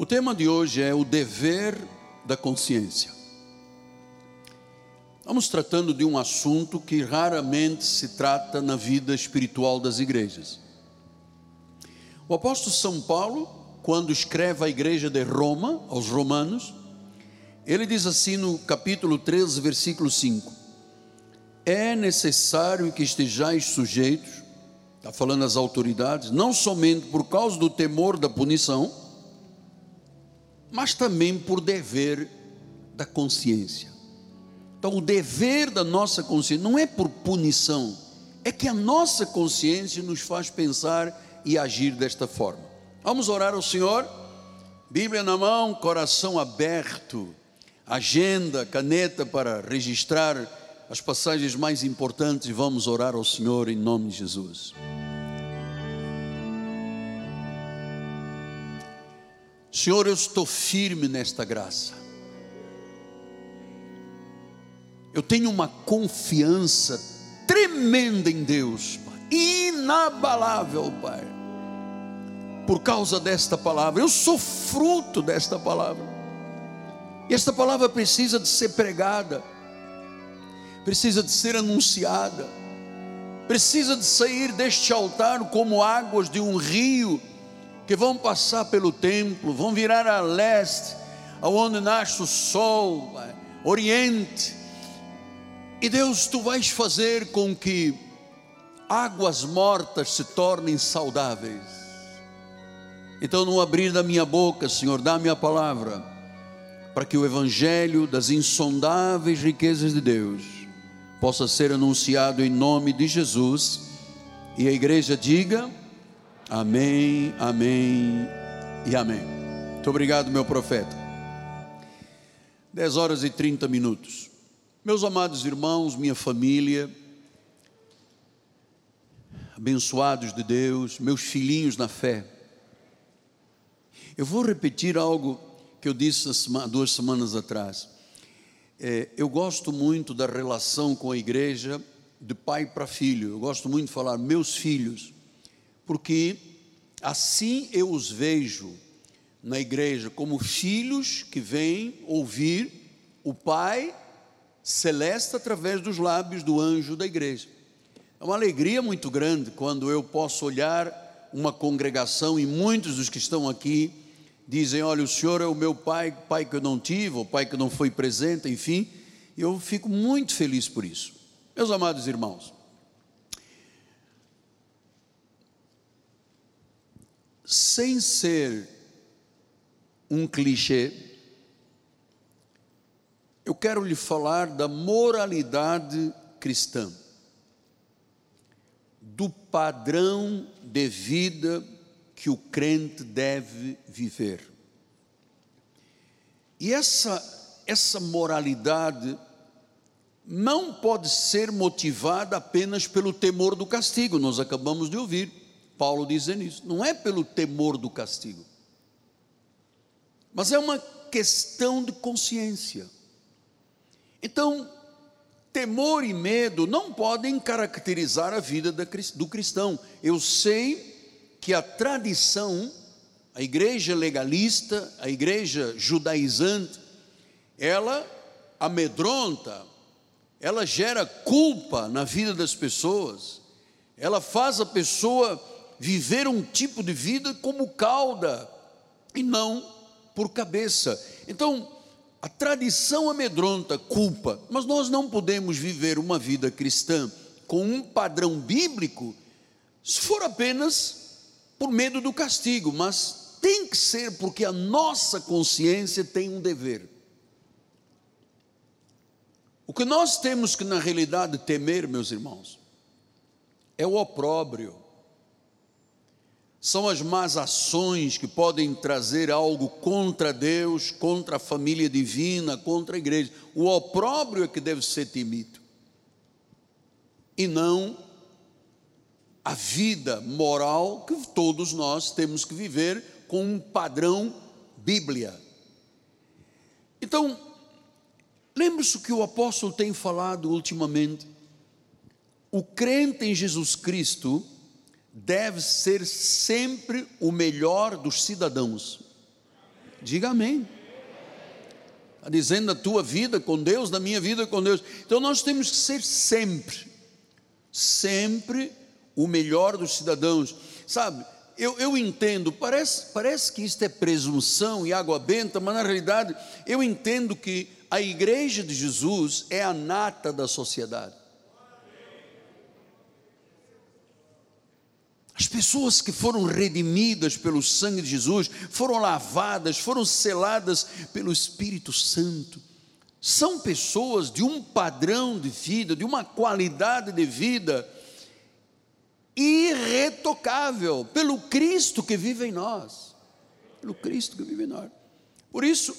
O tema de hoje é o dever da consciência. Estamos tratando de um assunto que raramente se trata na vida espiritual das igrejas. O apóstolo São Paulo, quando escreve à igreja de Roma, aos romanos, ele diz assim no capítulo 13, versículo 5: É necessário que estejais sujeitos, está falando as autoridades, não somente por causa do temor da punição, mas também por dever da consciência. Então, o dever da nossa consciência não é por punição, é que a nossa consciência nos faz pensar e agir desta forma. Vamos orar ao Senhor, Bíblia na mão, coração aberto, agenda, caneta para registrar as passagens mais importantes. Vamos orar ao Senhor em nome de Jesus. Senhor, eu estou firme nesta graça. Eu tenho uma confiança tremenda em Deus, Pai, inabalável, Pai. Por causa desta palavra, eu sou fruto desta palavra. E esta palavra precisa de ser pregada, precisa de ser anunciada, precisa de sair deste altar como águas de um rio que vão passar pelo templo, vão virar a leste, aonde nasce o sol, oriente. E Deus, tu vais fazer com que águas mortas se tornem saudáveis. Então, no abrir da minha boca, Senhor, dá-me a palavra, para que o evangelho das insondáveis riquezas de Deus possa ser anunciado em nome de Jesus. E a igreja diga: Amém, amém e amém. Muito obrigado, meu profeta. 10 horas e 30 minutos. Meus amados irmãos, minha família, abençoados de Deus, meus filhinhos na fé. Eu vou repetir algo que eu disse duas semanas atrás. É, eu gosto muito da relação com a igreja de pai para filho. Eu gosto muito de falar meus filhos porque assim eu os vejo na igreja como filhos que vêm ouvir o Pai celeste através dos lábios do anjo da igreja. É uma alegria muito grande quando eu posso olhar uma congregação e muitos dos que estão aqui dizem: Olha, o Senhor é o meu pai, pai que eu não tive, o pai que não foi presente, enfim. E eu fico muito feliz por isso. Meus amados irmãos, sem ser um clichê, eu quero lhe falar da moralidade cristã, do padrão de vida que o crente deve viver. E essa, essa moralidade não pode ser motivada apenas pelo temor do castigo, nós acabamos de ouvir. Paulo dizendo isso. Não é pelo temor do castigo, mas é uma questão de consciência. Então, temor e medo não podem caracterizar a vida do cristão. Eu sei que a tradição, a igreja legalista, a igreja judaizante, ela amedronta, ela gera culpa na vida das pessoas, ela faz a pessoa viver um tipo de vida como cauda e não por cabeça. Então, a tradição amedronta, culpa, mas nós não podemos viver uma vida cristã com um padrão bíblico se for apenas por medo do castigo, mas tem que ser porque a nossa consciência tem um dever. O que nós temos que, na realidade, temer, meus irmãos, é o opróbrio são as más ações que podem trazer algo contra Deus, contra a família divina, contra a igreja. O opróbrio é que deve ser temido, e não a vida moral que todos nós temos que viver com um padrão Bíblia. Então, lembre-se que o apóstolo tem falado ultimamente. O crente em Jesus Cristo deve ser sempre o melhor dos cidadãos. Diga amém. Está dizendo a tua vida com Deus, da minha vida com Deus. Então nós temos que ser sempre, sempre o melhor dos cidadãos. Sabe, eu, eu entendo, parece, parece que isto é presunção e água benta, mas na realidade eu entendo que a igreja de Jesus é a nata da sociedade. As pessoas que foram redimidas pelo sangue de Jesus, foram lavadas, foram seladas pelo Espírito Santo, são pessoas de um padrão de vida, de uma qualidade de vida irretocável, pelo Cristo que vive em nós. Pelo Cristo que vive em nós. Por isso,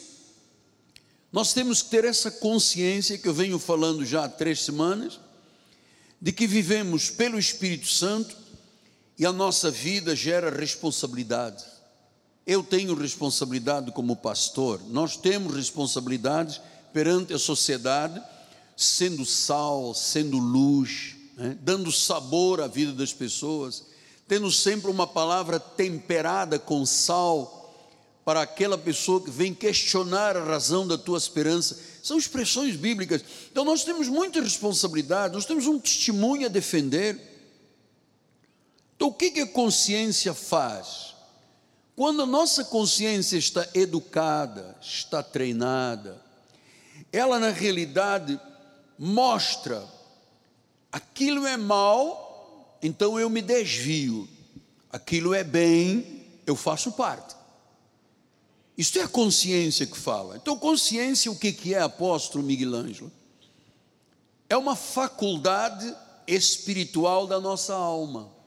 nós temos que ter essa consciência que eu venho falando já há três semanas, de que vivemos pelo Espírito Santo e a nossa vida gera responsabilidade. Eu tenho responsabilidade como pastor, nós temos responsabilidades perante a sociedade, sendo sal, sendo luz, né? dando sabor à vida das pessoas, tendo sempre uma palavra temperada com sal para aquela pessoa que vem questionar a razão da tua esperança. São expressões bíblicas. Então nós temos muita responsabilidade, nós temos um testemunho a defender. Então, o que, que a consciência faz? Quando a nossa consciência está educada, está treinada, ela na realidade mostra aquilo é mal, então eu me desvio, aquilo é bem, eu faço parte. Isso é a consciência que fala. Então, consciência, o que é, apóstolo Miguel Ângelo? É uma faculdade espiritual da nossa alma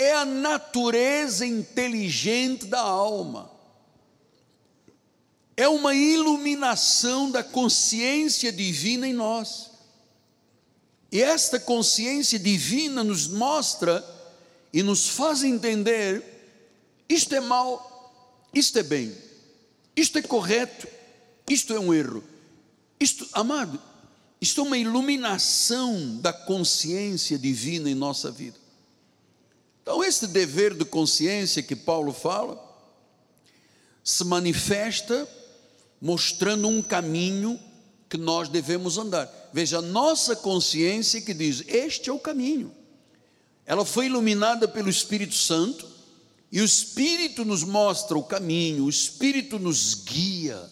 é a natureza inteligente da alma, é uma iluminação da consciência divina em nós. E esta consciência divina nos mostra e nos faz entender: isto é mal, isto é bem, isto é correto, isto é um erro. Isto, amado, isto é uma iluminação da consciência divina em nossa vida. Então, esse dever de consciência que Paulo fala, se manifesta mostrando um caminho que nós devemos andar. Veja, a nossa consciência que diz: Este é o caminho. Ela foi iluminada pelo Espírito Santo, e o Espírito nos mostra o caminho, o Espírito nos guia,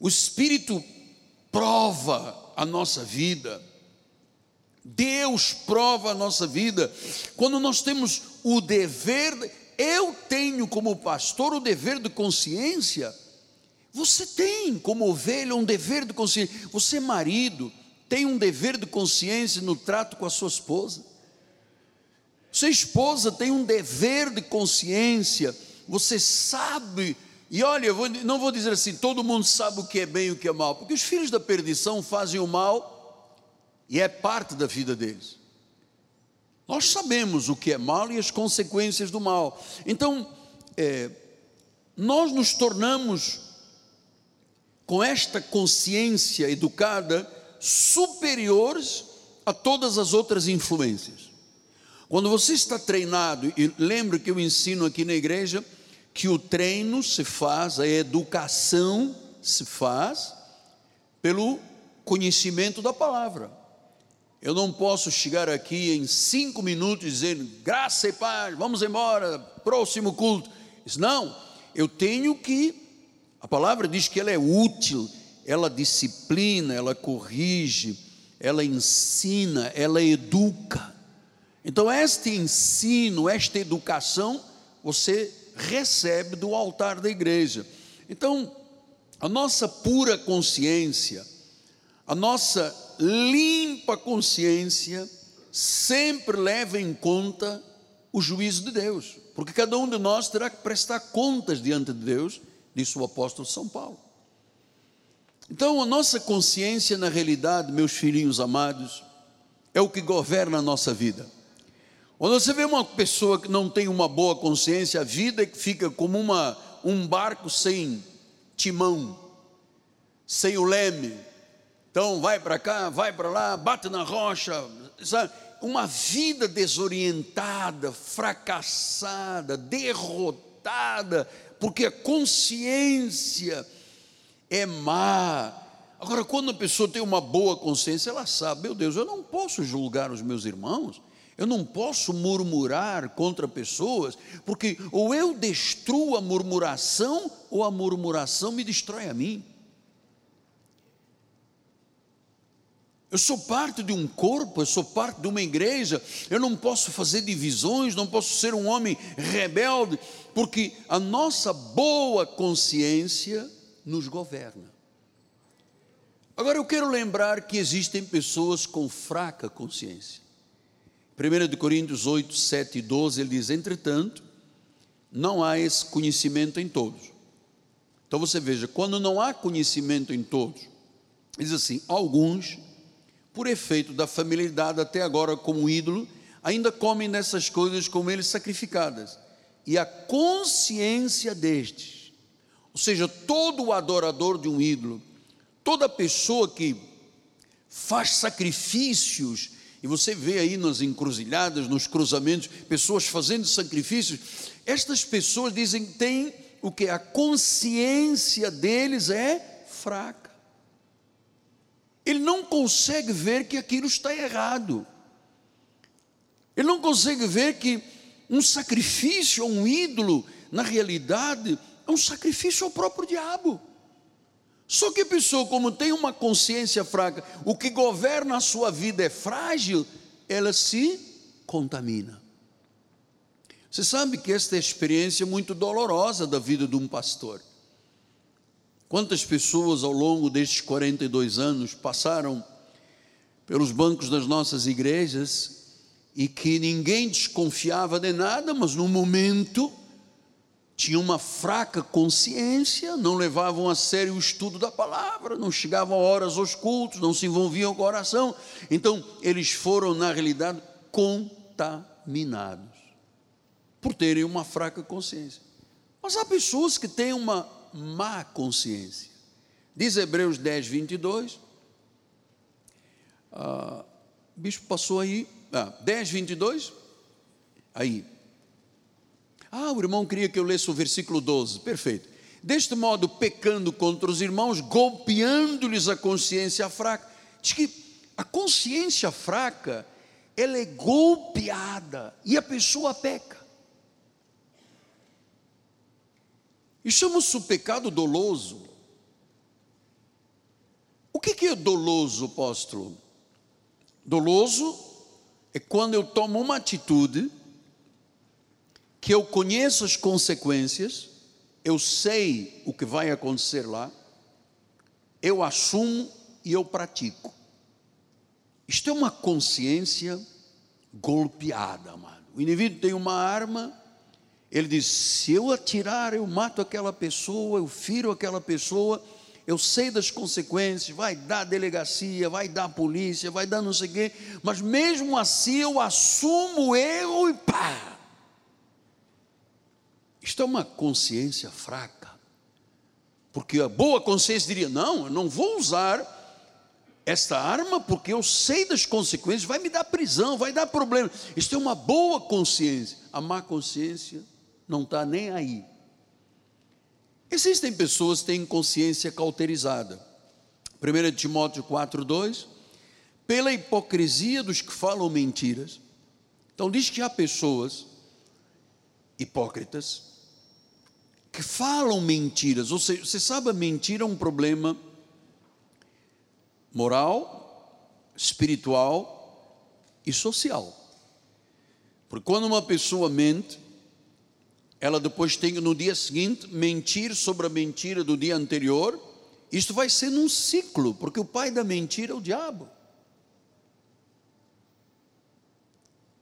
o Espírito prova a nossa vida. Deus prova a nossa vida. Quando nós temos o dever, eu tenho como pastor o dever de consciência. Você tem como ovelha um dever de consciência. Você, marido, tem um dever de consciência no trato com a sua esposa. Você, esposa, tem um dever de consciência. Você sabe. E olha, eu vou, não vou dizer assim, todo mundo sabe o que é bem e o que é mal, porque os filhos da perdição fazem o mal e é parte da vida deles. Nós sabemos o que é mal e as consequências do mal. Então, é, nós nos tornamos, com esta consciência educada, superiores a todas as outras influências. Quando você está treinado, e lembre que eu ensino aqui na igreja que o treino se faz, a educação se faz pelo conhecimento da palavra. Eu não posso chegar aqui em cinco minutos dizendo graça e paz, vamos embora, próximo culto. Não, eu tenho que, a palavra diz que ela é útil, ela disciplina, ela corrige, ela ensina, ela educa. Então, este ensino, esta educação, você recebe do altar da igreja. Então, a nossa pura consciência, a nossa limpa consciência sempre leva em conta o juízo de Deus, porque cada um de nós terá que prestar contas diante de Deus, disse o apóstolo São Paulo. Então, a nossa consciência, na realidade, meus filhinhos amados, é o que governa a nossa vida. Quando você vê uma pessoa que não tem uma boa consciência, a vida fica como uma, um barco sem timão, sem o leme, então vai para cá, vai para lá, bate na rocha, sabe? Uma vida desorientada, fracassada, derrotada porque a consciência é má. Agora, quando a pessoa tem uma boa consciência, ela sabe, meu Deus, eu não posso julgar os meus irmãos, eu não posso murmurar contra pessoas, porque ou eu destruo a murmuração, ou a murmuração me destrói a mim. Eu sou parte de um corpo, eu sou parte de uma igreja, eu não posso fazer divisões, não posso ser um homem rebelde, porque a nossa boa consciência nos governa. Agora eu quero lembrar que existem pessoas com fraca consciência. 1 Coríntios 8, 7 e 12, ele diz: Entretanto, não há esse conhecimento em todos. Então você veja, quando não há conhecimento em todos, diz assim: alguns, por efeito da familiaridade até agora como ídolo, ainda comem dessas coisas como eles sacrificadas. E a consciência destes, ou seja, todo adorador de um ídolo, toda pessoa que faz sacrifícios e você vê aí nas encruzilhadas, nos cruzamentos, pessoas fazendo sacrifícios. Estas pessoas dizem que têm o que? A consciência deles é fraca. Ele não consegue ver que aquilo está errado. Ele não consegue ver que um sacrifício a um ídolo, na realidade, é um sacrifício ao próprio diabo. Só que a pessoa, como tem uma consciência fraca, o que governa a sua vida é frágil, ela se contamina. Você sabe que esta é a experiência muito dolorosa da vida de um pastor. Quantas pessoas ao longo destes 42 anos passaram pelos bancos das nossas igrejas e que ninguém desconfiava de nada, mas no momento tinham uma fraca consciência, não levavam a sério o estudo da palavra, não chegavam horas aos cultos, não se envolviam com a oração. Então, eles foram, na realidade, contaminados por terem uma fraca consciência. Mas há pessoas que têm uma má consciência. Diz Hebreus 10, 22. Ah, bispo passou aí. Ah, 10, 22. Aí. Ah, o irmão queria que eu lesse o versículo 12. Perfeito. Deste modo, pecando contra os irmãos, golpeando-lhes a consciência fraca. Diz que a consciência fraca, ela é golpeada e a pessoa peca. E chama-se o pecado doloso. O que é doloso, apóstolo? Doloso é quando eu tomo uma atitude que eu conheço as consequências, eu sei o que vai acontecer lá, eu assumo e eu pratico. Isto é uma consciência golpeada, amado. O indivíduo tem uma arma, ele diz: se eu atirar, eu mato aquela pessoa, eu firo aquela pessoa, eu sei das consequências, vai dar delegacia, vai dar polícia, vai dar não sei o quê, mas mesmo assim eu assumo erro e pá, isto é uma consciência fraca. Porque a boa consciência diria: não, eu não vou usar esta arma porque eu sei das consequências, vai me dar prisão, vai dar problema. Isto é uma boa consciência. A má consciência não está nem aí. Existem pessoas que têm consciência cauterizada. 1 Timóteo 4,2 pela hipocrisia dos que falam mentiras. Então diz que há pessoas hipócritas que falam mentiras. Ou seja, você sabe, a mentira é um problema moral, espiritual e social. Porque quando uma pessoa mente, ela depois tem no dia seguinte mentir sobre a mentira do dia anterior. Isto vai ser num ciclo, porque o pai da mentira é o diabo.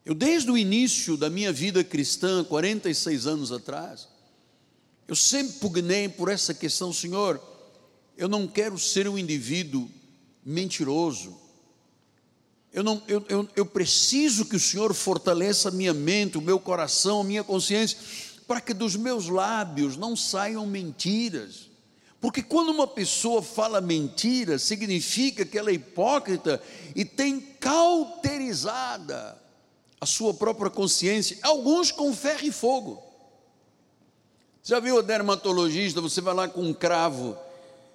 Eu, desde o início da minha vida cristã, 46 anos atrás, eu sempre pugnei por essa questão, Senhor. Eu não quero ser um indivíduo mentiroso. Eu, não, eu, eu, eu preciso que o Senhor fortaleça a minha mente, o meu coração, a minha consciência, para que dos meus lábios não saiam mentiras. Porque quando uma pessoa fala mentira, significa que ela é hipócrita e tem cauterizada a sua própria consciência, alguns com ferro e fogo. Já viu a dermatologista? Você vai lá com um cravo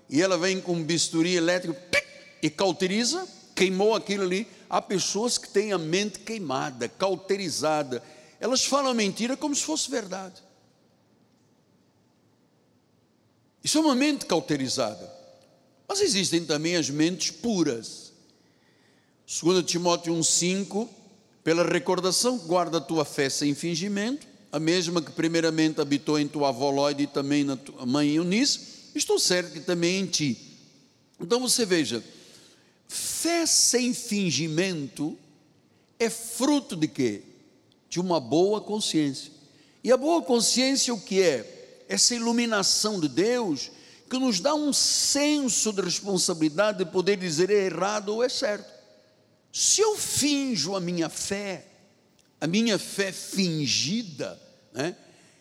e ela vem com um bisturi elétrico e cauteriza, queimou aquilo ali. Há pessoas que têm a mente queimada, cauterizada. Elas falam mentira como se fosse verdade. Isso é uma mente cauterizada. Mas existem também as mentes puras. 2 Timóteo 1,5 Pela recordação, guarda a tua fé sem fingimento, a mesma que primeiramente habitou em tua avó e também na tua mãe Eunice, estou certo que também em ti. Então você veja, fé sem fingimento é fruto de quê? De uma boa consciência. E a boa consciência o que é? essa iluminação de Deus que nos dá um senso de responsabilidade de poder dizer é errado ou é certo. Se eu finjo a minha fé, a minha fé fingida, né,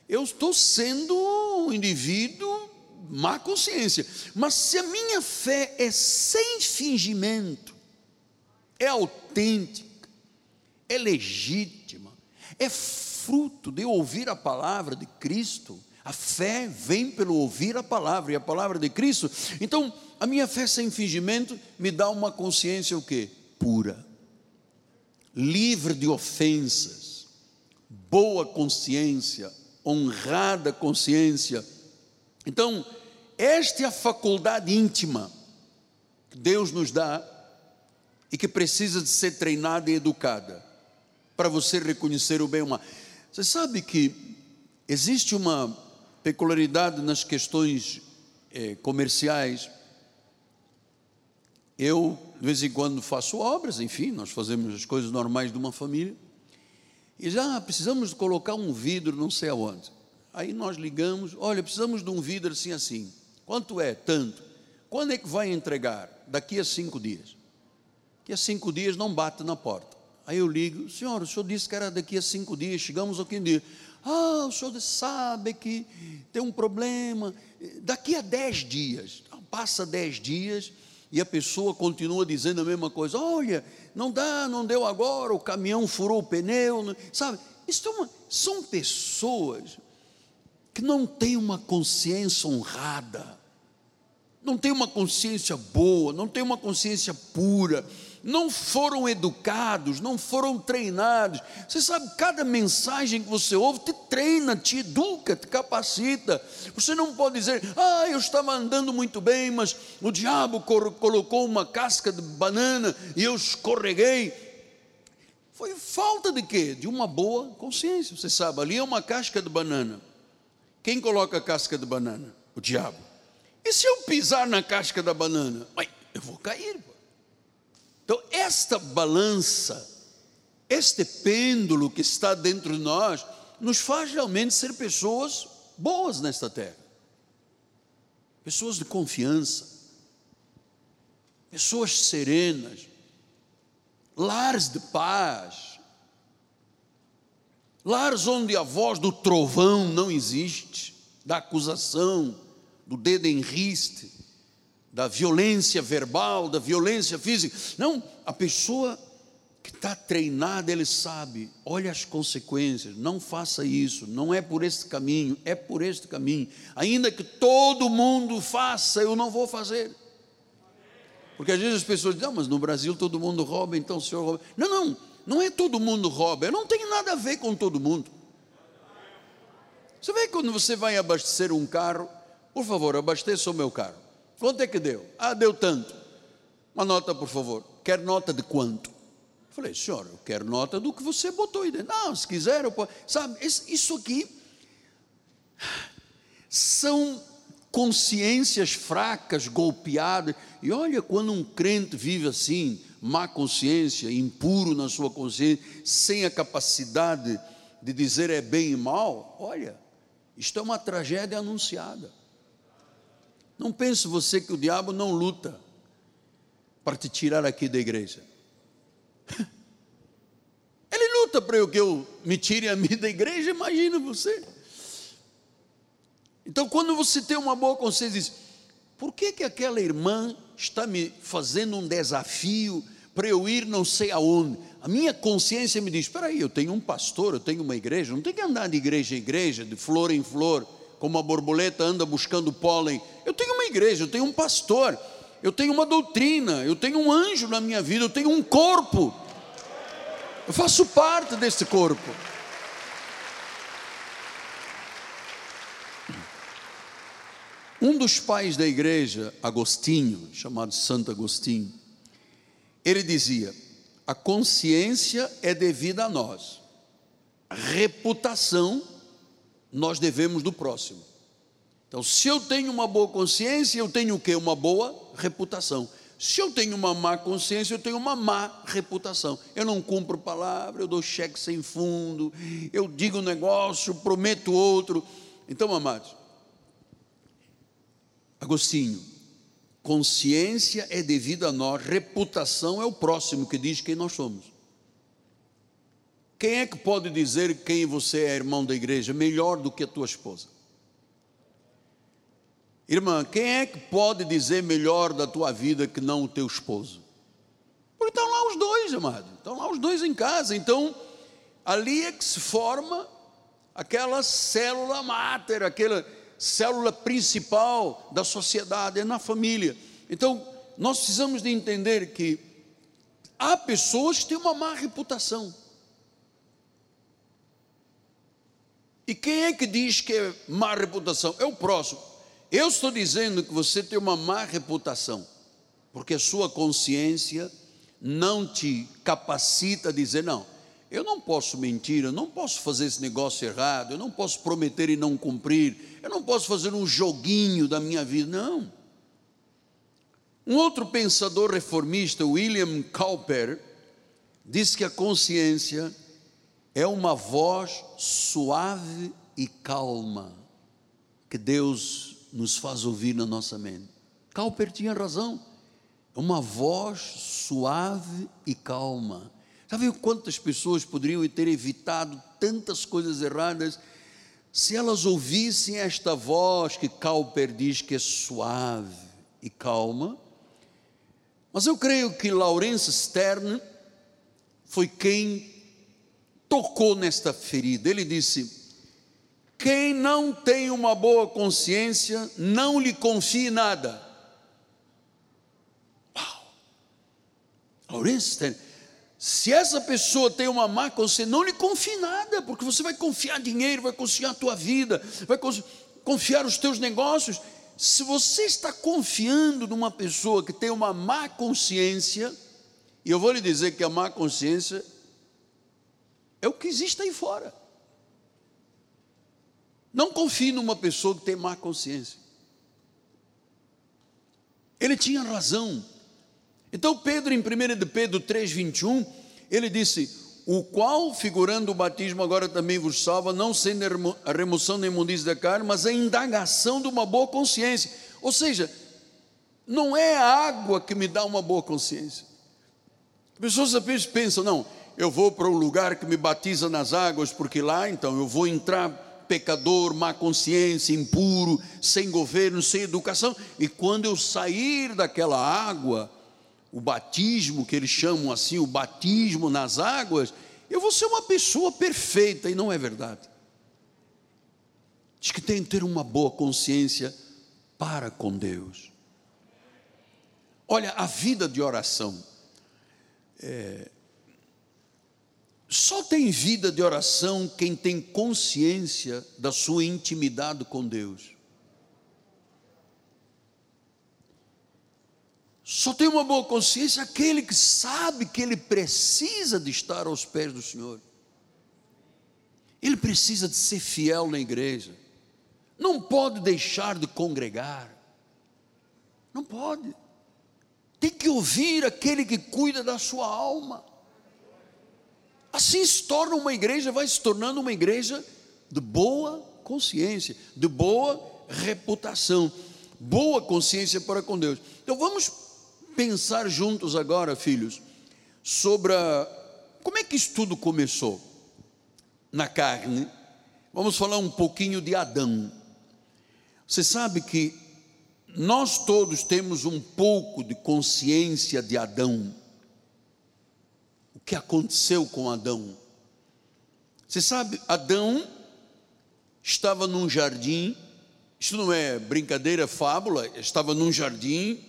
eu estou sendo um indivíduo má consciência. Mas se a minha fé é sem fingimento, é autêntica, é legítima, é fruto de ouvir a palavra de Cristo, a fé vem pelo ouvir a palavra e a palavra de Cristo. Então, a minha fé sem fingimento me dá uma consciência o quê? Pura. Livre de ofensas. Boa consciência, honrada consciência. Então, esta é a faculdade íntima que Deus nos dá e que precisa de ser treinada e educada para você reconhecer o bem e o mal. Você sabe que existe uma peculiaridade nas questões eh, comerciais. Eu, de vez em quando, faço obras, enfim, nós fazemos as coisas normais de uma família. E já precisamos colocar um vidro, não sei aonde. Aí nós ligamos, olha, precisamos de um vidro assim, assim. Quanto é? Tanto. Quando é que vai entregar? Daqui a cinco dias. Daqui a cinco dias não bate na porta. Aí eu ligo, senhor, o senhor disse que era daqui a cinco dias, chegamos ao quinto dia. Ah, o senhor sabe que tem um problema. Daqui a dez dias, passa dez dias e a pessoa continua dizendo a mesma coisa. Olha, não dá, não deu agora, o caminhão furou o pneu, sabe? Isso é uma, são pessoas que não têm uma consciência honrada, não têm uma consciência boa, não têm uma consciência pura não foram educados, não foram treinados. Você sabe, cada mensagem que você ouve te treina, te educa, te capacita. Você não pode dizer, ah, eu estava andando muito bem, mas o diabo colocou uma casca de banana e eu escorreguei. Foi falta de quê? De uma boa consciência. Você sabe, ali é uma casca de banana. Quem coloca a casca de banana? O diabo. E se eu pisar na casca da banana? eu vou cair. Então, esta balança, este pêndulo que está dentro de nós, nos faz realmente ser pessoas boas nesta terra, pessoas de confiança, pessoas serenas, lares de paz, lares onde a voz do trovão não existe, da acusação, do dedo em riste, da violência verbal, da violência física. Não, a pessoa que está treinada, ele sabe, olha as consequências, não faça isso, não é por este caminho, é por este caminho. Ainda que todo mundo faça, eu não vou fazer. Porque às vezes as pessoas dizem, não, mas no Brasil todo mundo rouba, então o senhor rouba. Não, não, não é todo mundo rouba, eu não tenho nada a ver com todo mundo. Você vê quando você vai abastecer um carro, por favor, abasteça o meu carro. Quanto é que deu? Ah, deu tanto. Uma nota, por favor. Quer nota de quanto? Falei, senhor, eu quero nota do que você botou aí dentro. Não, se quiser, eu posso. Sabe, isso aqui são consciências fracas, golpeadas. E olha, quando um crente vive assim, má consciência, impuro na sua consciência, sem a capacidade de dizer é bem e mal, olha, isto é uma tragédia anunciada. Não pense você que o diabo não luta para te tirar aqui da igreja. Ele luta para que eu me tire a mim da igreja, imagina você. Então, quando você tem uma boa consciência, diz: por que, que aquela irmã está me fazendo um desafio para eu ir não sei aonde? A minha consciência me diz: espera aí, eu tenho um pastor, eu tenho uma igreja, não tenho que andar de igreja em igreja, de flor em flor. Como a borboleta anda buscando pólen. Eu tenho uma igreja, eu tenho um pastor, eu tenho uma doutrina, eu tenho um anjo na minha vida, eu tenho um corpo. Eu faço parte desse corpo. Um dos pais da igreja, Agostinho, chamado Santo Agostinho, ele dizia: a consciência é devida a nós, a reputação nós devemos do próximo. Então, se eu tenho uma boa consciência, eu tenho o quê? Uma boa reputação. Se eu tenho uma má consciência, eu tenho uma má reputação. Eu não cumpro palavra, eu dou cheque sem fundo, eu digo um negócio, prometo outro. Então, amados, Agostinho, consciência é devida a nós, reputação é o próximo que diz quem nós somos. Quem é que pode dizer quem você é irmão da igreja melhor do que a tua esposa? Irmã, quem é que pode dizer melhor da tua vida que não o teu esposo? Porque estão lá os dois, amado. Estão lá os dois em casa. Então, ali é que se forma aquela célula máter, aquela célula principal da sociedade, é na família. Então, nós precisamos de entender que há pessoas que têm uma má reputação. E quem é que diz que é má reputação? É o próximo. Eu estou dizendo que você tem uma má reputação, porque a sua consciência não te capacita a dizer, não, eu não posso mentir, eu não posso fazer esse negócio errado, eu não posso prometer e não cumprir, eu não posso fazer um joguinho da minha vida, não. Um outro pensador reformista, William Cowper, diz que a consciência é uma voz suave e calma que Deus nos faz ouvir na nossa mente. Cowper tinha razão. É uma voz suave e calma Sabe quantas pessoas poderiam ter evitado tantas coisas erradas se elas ouvissem esta voz que Cowper diz que é suave e calma? Mas eu creio que Laurence Stern foi quem tocou nesta ferida. Ele disse: quem não tem uma boa consciência, não lhe confie nada. Uau! Stern se essa pessoa tem uma má consciência, não lhe confie nada, porque você vai confiar dinheiro, vai confiar a tua vida, vai confiar os teus negócios. Se você está confiando numa pessoa que tem uma má consciência, e eu vou lhe dizer que a má consciência é o que existe aí fora. Não confie numa pessoa que tem má consciência. Ele tinha razão então, Pedro, em 1 de Pedro 3,21, ele disse: O qual, figurando o batismo, agora também vos salva, não sendo a remoção da imundícia da carne, mas a indagação de uma boa consciência. Ou seja, não é a água que me dá uma boa consciência. As pessoas pensam, não, eu vou para um lugar que me batiza nas águas, porque lá então eu vou entrar pecador, má consciência, impuro, sem governo, sem educação, e quando eu sair daquela água, o batismo, que eles chamam assim, o batismo nas águas, eu vou ser uma pessoa perfeita, e não é verdade. Diz que tem que ter uma boa consciência para com Deus. Olha, a vida de oração, é, só tem vida de oração quem tem consciência da sua intimidade com Deus. Só tem uma boa consciência aquele que sabe que ele precisa de estar aos pés do Senhor. Ele precisa de ser fiel na igreja. Não pode deixar de congregar. Não pode. Tem que ouvir aquele que cuida da sua alma. Assim se torna uma igreja, vai se tornando uma igreja de boa consciência, de boa reputação, boa consciência para com Deus. Então vamos pensar juntos agora, filhos, sobre a, como é que isso tudo começou na carne. Vamos falar um pouquinho de Adão. Você sabe que nós todos temos um pouco de consciência de Adão. Que aconteceu com Adão? Você sabe, Adão estava num jardim Isto não é brincadeira, fábula. Estava num jardim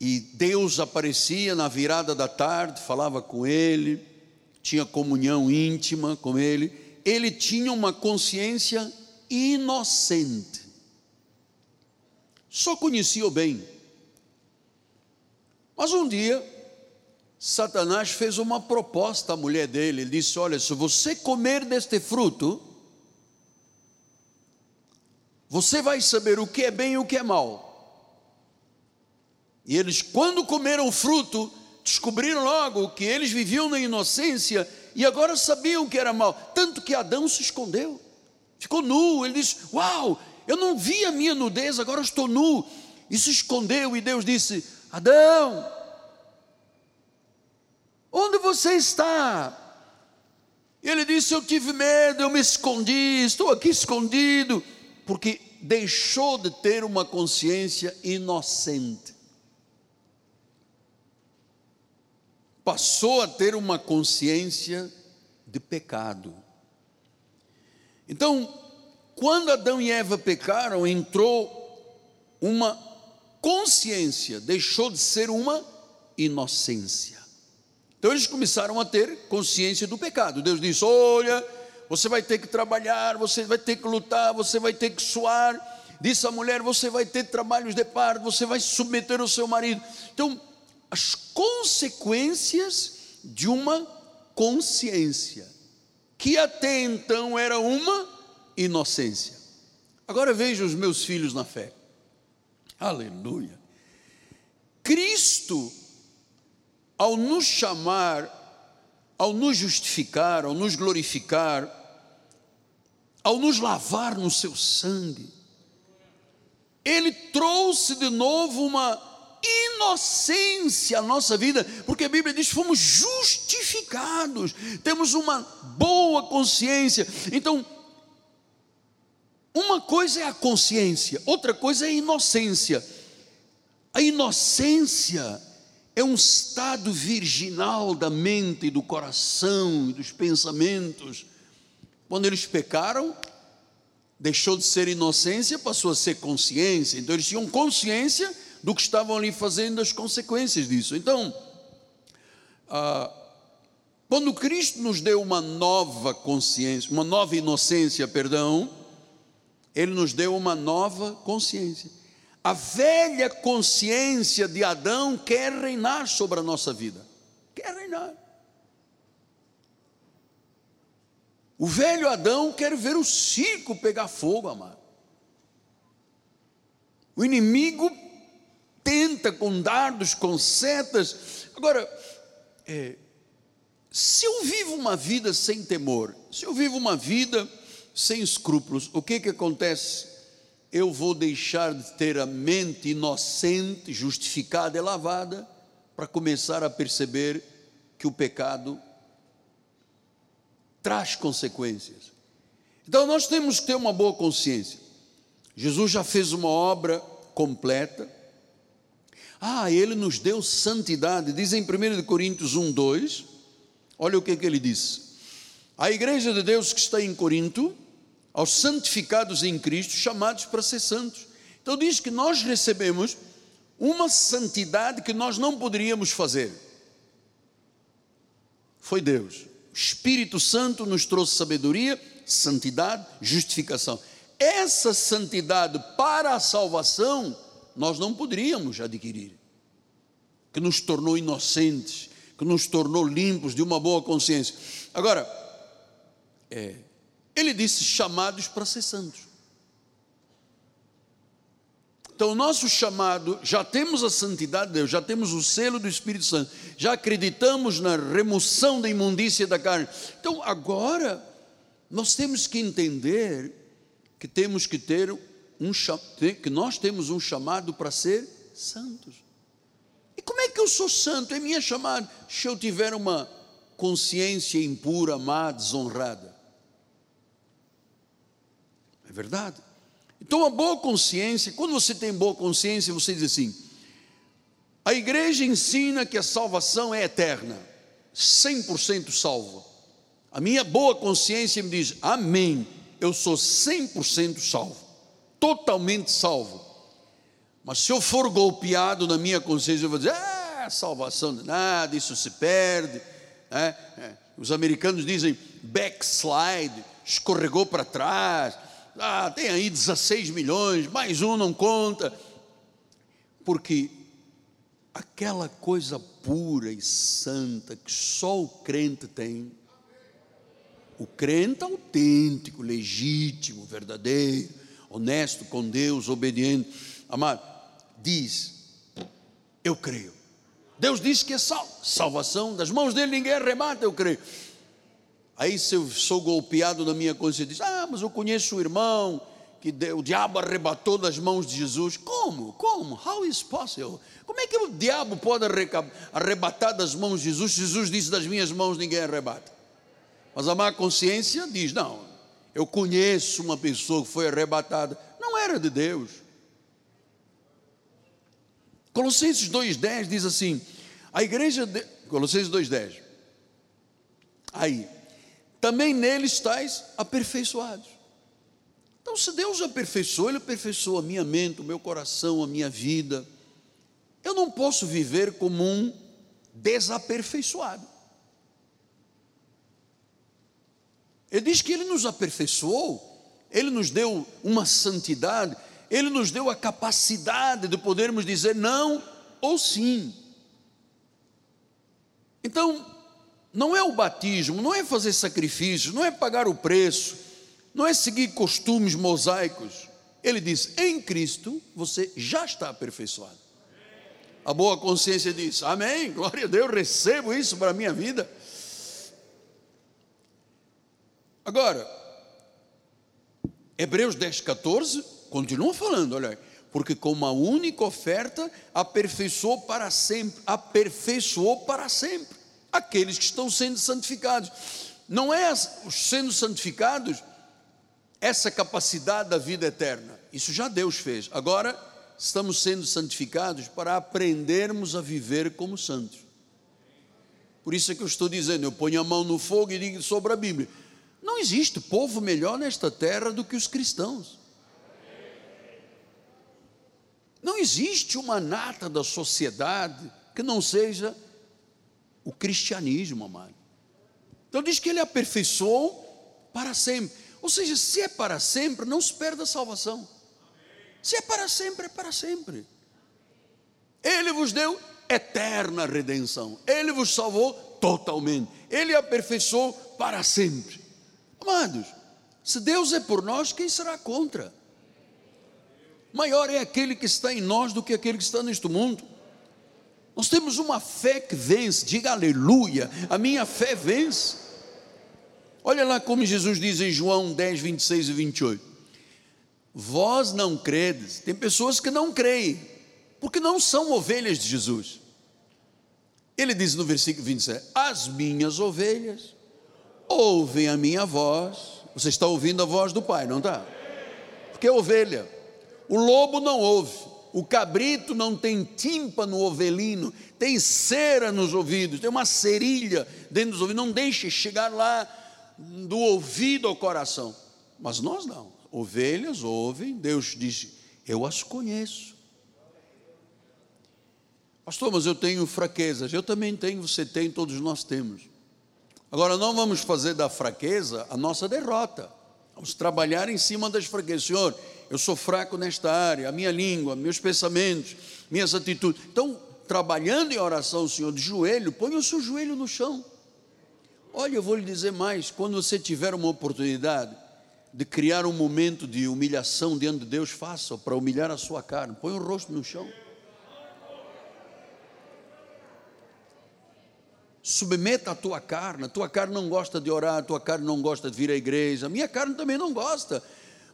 e Deus aparecia na virada da tarde, falava com ele, tinha comunhão íntima com ele. Ele tinha uma consciência inocente. Só conhecia o bem. Mas um dia, Satanás fez uma proposta à mulher dele. Ele disse: Olha, se você comer deste fruto, você vai saber o que é bem e o que é mal. E eles, quando comeram o fruto, descobriram logo que eles viviam na inocência e agora sabiam que era mal. Tanto que Adão se escondeu, ficou nu. Ele disse: Uau, eu não vi a minha nudez, agora estou nu. E se escondeu, e Deus disse: Adão, onde você está? Ele disse: Eu tive medo, eu me escondi, estou aqui escondido, porque deixou de ter uma consciência inocente. passou a ter uma consciência de pecado. Então, quando Adão e Eva pecaram, entrou uma consciência, deixou de ser uma inocência. Então eles começaram a ter consciência do pecado. Deus disse: Olha, você vai ter que trabalhar, você vai ter que lutar, você vai ter que suar. Disse a mulher: Você vai ter trabalhos de parto, você vai submeter o seu marido. Então, as consequências de uma consciência, que até então era uma inocência. Agora veja os meus filhos na fé. Aleluia. Cristo, ao nos chamar, ao nos justificar, ao nos glorificar, ao nos lavar no seu sangue, ele trouxe de novo uma inocência a nossa vida, porque a Bíblia diz fomos justificados, temos uma boa consciência. Então, uma coisa é a consciência, outra coisa é a inocência. A inocência é um estado virginal da mente, e do coração e dos pensamentos. Quando eles pecaram, deixou de ser inocência, passou a ser consciência. Então eles tinham consciência do que estavam ali fazendo, as consequências disso. Então, ah, quando Cristo nos deu uma nova consciência, uma nova inocência, perdão, Ele nos deu uma nova consciência. A velha consciência de Adão quer reinar sobre a nossa vida, quer reinar. O velho Adão quer ver o circo pegar fogo, amado. O inimigo tenta com dardos, com setas. Agora, é, se eu vivo uma vida sem temor, se eu vivo uma vida sem escrúpulos, o que que acontece? Eu vou deixar de ter a mente inocente, justificada e lavada, para começar a perceber que o pecado traz consequências. Então nós temos que ter uma boa consciência. Jesus já fez uma obra completa, ah, ele nos deu santidade. Diz em 1 Coríntios 1, 2. Olha o que, que ele diz. A igreja de Deus que está em Corinto, aos santificados em Cristo, chamados para ser santos. Então diz que nós recebemos uma santidade que nós não poderíamos fazer. Foi Deus. O Espírito Santo nos trouxe sabedoria, santidade, justificação. Essa santidade para a salvação nós não poderíamos adquirir, que nos tornou inocentes, que nos tornou limpos de uma boa consciência. Agora, é, ele disse chamados para ser santos. Então, o nosso chamado, já temos a santidade de Deus, já temos o selo do Espírito Santo, já acreditamos na remoção da imundícia da carne. Então, agora, nós temos que entender que temos que ter um, que nós temos um chamado para ser santos. E como é que eu sou santo? É minha chamada. Se eu tiver uma consciência impura, má, desonrada. É verdade. Então, a boa consciência, quando você tem boa consciência, você diz assim: a igreja ensina que a salvação é eterna, 100% salvo. A minha boa consciência me diz: Amém, eu sou 100% salvo. totalmente salvo. Mas se eu for golpeado na minha consciência, eu vou dizer: ah, salvação de nada, isso se perde. É, é. Os americanos dizem backslide, escorregou para trás. Ah, tem aí 16 milhões, mais um não conta. Porque aquela coisa pura e santa que só o crente tem, o crente autêntico, legítimo, verdadeiro, honesto com Deus, obediente, amado, diz: Eu creio. Deus diz que é sal, salvação, das mãos dele ninguém arrebata, eu creio. Aí se eu sou golpeado na minha consciência, Ah, mas eu conheço o irmão que o diabo arrebatou das mãos de Jesus. Como? Como? How is possible? Como é que o diabo pode arrebatar das mãos de Jesus? Jesus disse: Das minhas mãos ninguém arrebata. Mas a má consciência diz: Não, eu conheço uma pessoa que foi arrebatada. Não era de Deus. Colossenses 2,10 diz assim: A igreja. De... Colossenses 2,10. Aí. Também nele estáis aperfeiçoados. Então, se Deus aperfeiçoou, Ele aperfeiçoou a minha mente, o meu coração, a minha vida. Eu não posso viver como um desaperfeiçoado. Ele diz que Ele nos aperfeiçoou, Ele nos deu uma santidade, Ele nos deu a capacidade de podermos dizer não ou sim. Então, não é o batismo, não é fazer sacrifícios, não é pagar o preço, não é seguir costumes mosaicos. Ele diz: em Cristo você já está aperfeiçoado. A boa consciência diz: Amém, glória a Deus, recebo isso para a minha vida. Agora, Hebreus 10, 14, continua falando, olha, porque com uma única oferta aperfeiçoou para sempre, aperfeiçoou para sempre aqueles que estão sendo santificados. Não é os sendo santificados essa capacidade da vida eterna. Isso já Deus fez. Agora estamos sendo santificados para aprendermos a viver como santos. Por isso é que eu estou dizendo, eu ponho a mão no fogo e digo sobre a Bíblia. Não existe povo melhor nesta terra do que os cristãos. Não existe uma nata da sociedade que não seja o cristianismo, amado. Então diz que ele aperfeiçoou para sempre. Ou seja, se é para sempre, não se perde a salvação. Se é para sempre, é para sempre. Ele vos deu eterna redenção. Ele vos salvou totalmente. Ele aperfeiçoou para sempre. Amados, se Deus é por nós, quem será contra? Maior é aquele que está em nós do que aquele que está neste mundo. Nós temos uma fé que vence, diga aleluia, a minha fé vence. Olha lá como Jesus diz em João 10, 26 e 28. Vós não credes, tem pessoas que não creem, porque não são ovelhas de Jesus. Ele diz no versículo 27: As minhas ovelhas ouvem a minha voz. Você está ouvindo a voz do Pai, não está? Porque é ovelha. O lobo não ouve. O cabrito não tem tímpano ovelino, tem cera nos ouvidos, tem uma cerilha dentro dos ouvidos, não deixe chegar lá do ouvido ao coração. Mas nós não. Ovelhas ouvem, Deus diz: Eu as conheço. Pastor, mas eu tenho fraquezas. Eu também tenho, você tem, todos nós temos. Agora, não vamos fazer da fraqueza a nossa derrota. Vamos trabalhar em cima das fraquezas. Senhor, eu sou fraco nesta área, a minha língua, meus pensamentos, minhas atitudes. Então, trabalhando em oração, Senhor, de joelho, põe o seu joelho no chão. Olha, eu vou lhe dizer mais: quando você tiver uma oportunidade de criar um momento de humilhação diante de Deus, faça para humilhar a sua carne. Põe o rosto no chão. submeta a tua carne, a tua carne não gosta de orar, a tua carne não gosta de vir à igreja, a minha carne também não gosta,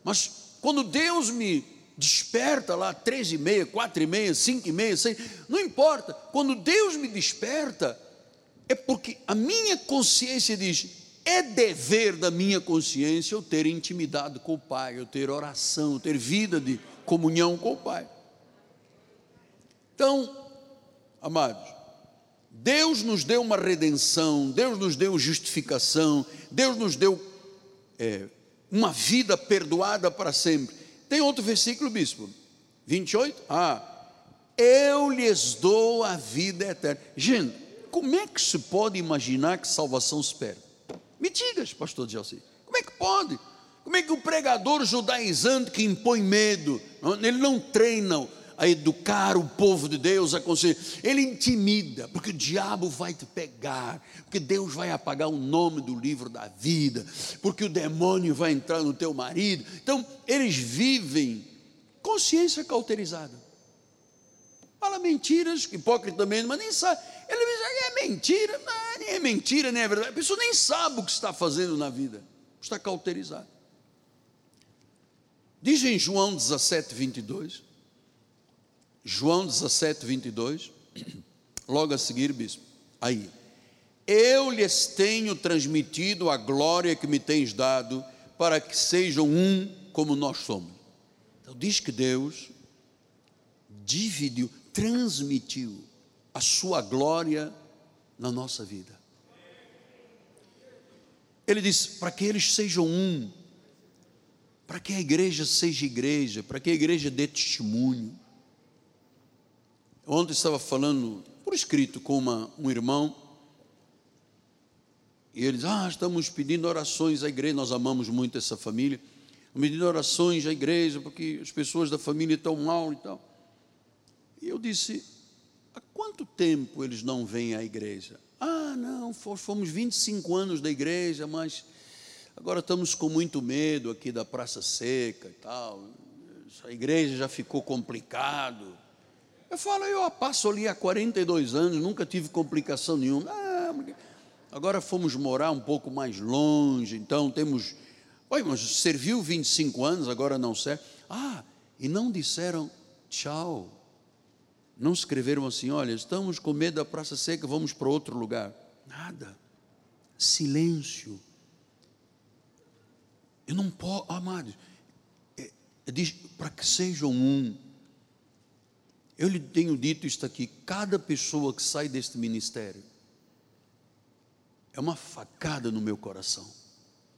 mas quando Deus me desperta lá, três e meia, quatro e meia, cinco e meia, seis, não importa, quando Deus me desperta, é porque a minha consciência diz, é dever da minha consciência eu ter intimidade com o Pai, eu ter oração, eu ter vida de comunhão com o Pai. Então, amados, Deus nos deu uma redenção, Deus nos deu justificação, Deus nos deu é, uma vida perdoada para sempre. tem outro versículo, bispo, 28, ah, eu lhes dou a vida eterna. Gente, como é que se pode imaginar que salvação se perde? Me digas, pastor Gelsi, como é que pode? Como é que o pregador judaizante que impõe medo, ele não treina a educar o povo de Deus, a conseguir, ele intimida, porque o diabo vai te pegar, porque Deus vai apagar o nome do livro da vida, porque o demônio vai entrar no teu marido. Então, eles vivem consciência cauterizada. Fala mentiras, hipócrita também, mas nem sabe. Ele diz, é mentira, não, nem é mentira, nem é verdade. A pessoa nem sabe o que está fazendo na vida, está cauterizado. Diz em João 17, 22. João 17, 22. Logo a seguir, bispo. Aí. Eu lhes tenho transmitido a glória que me tens dado, para que sejam um como nós somos. Então, diz que Deus dividiu, transmitiu a sua glória na nossa vida. Ele diz: para que eles sejam um, para que a igreja seja igreja, para que a igreja dê testemunho. Ontem estava falando por escrito com uma, um irmão, e eles, ah, estamos pedindo orações à igreja, nós amamos muito essa família, pedindo orações à igreja, porque as pessoas da família estão mal e tal. E eu disse: há quanto tempo eles não vêm à igreja? Ah, não, fomos 25 anos da igreja, mas agora estamos com muito medo aqui da Praça Seca e tal. A igreja já ficou complicado. Eu falo, eu passo ali há 42 anos, nunca tive complicação nenhuma. Ah, agora fomos morar um pouco mais longe, então temos. Oi, mas serviu 25 anos, agora não serve. Ah, e não disseram tchau. Não escreveram assim: olha, estamos com medo da Praça Seca, vamos para outro lugar. Nada. Silêncio. Eu não posso, amados, é, é, diz para que sejam um. Eu lhe tenho dito isto aqui: cada pessoa que sai deste ministério é uma facada no meu coração.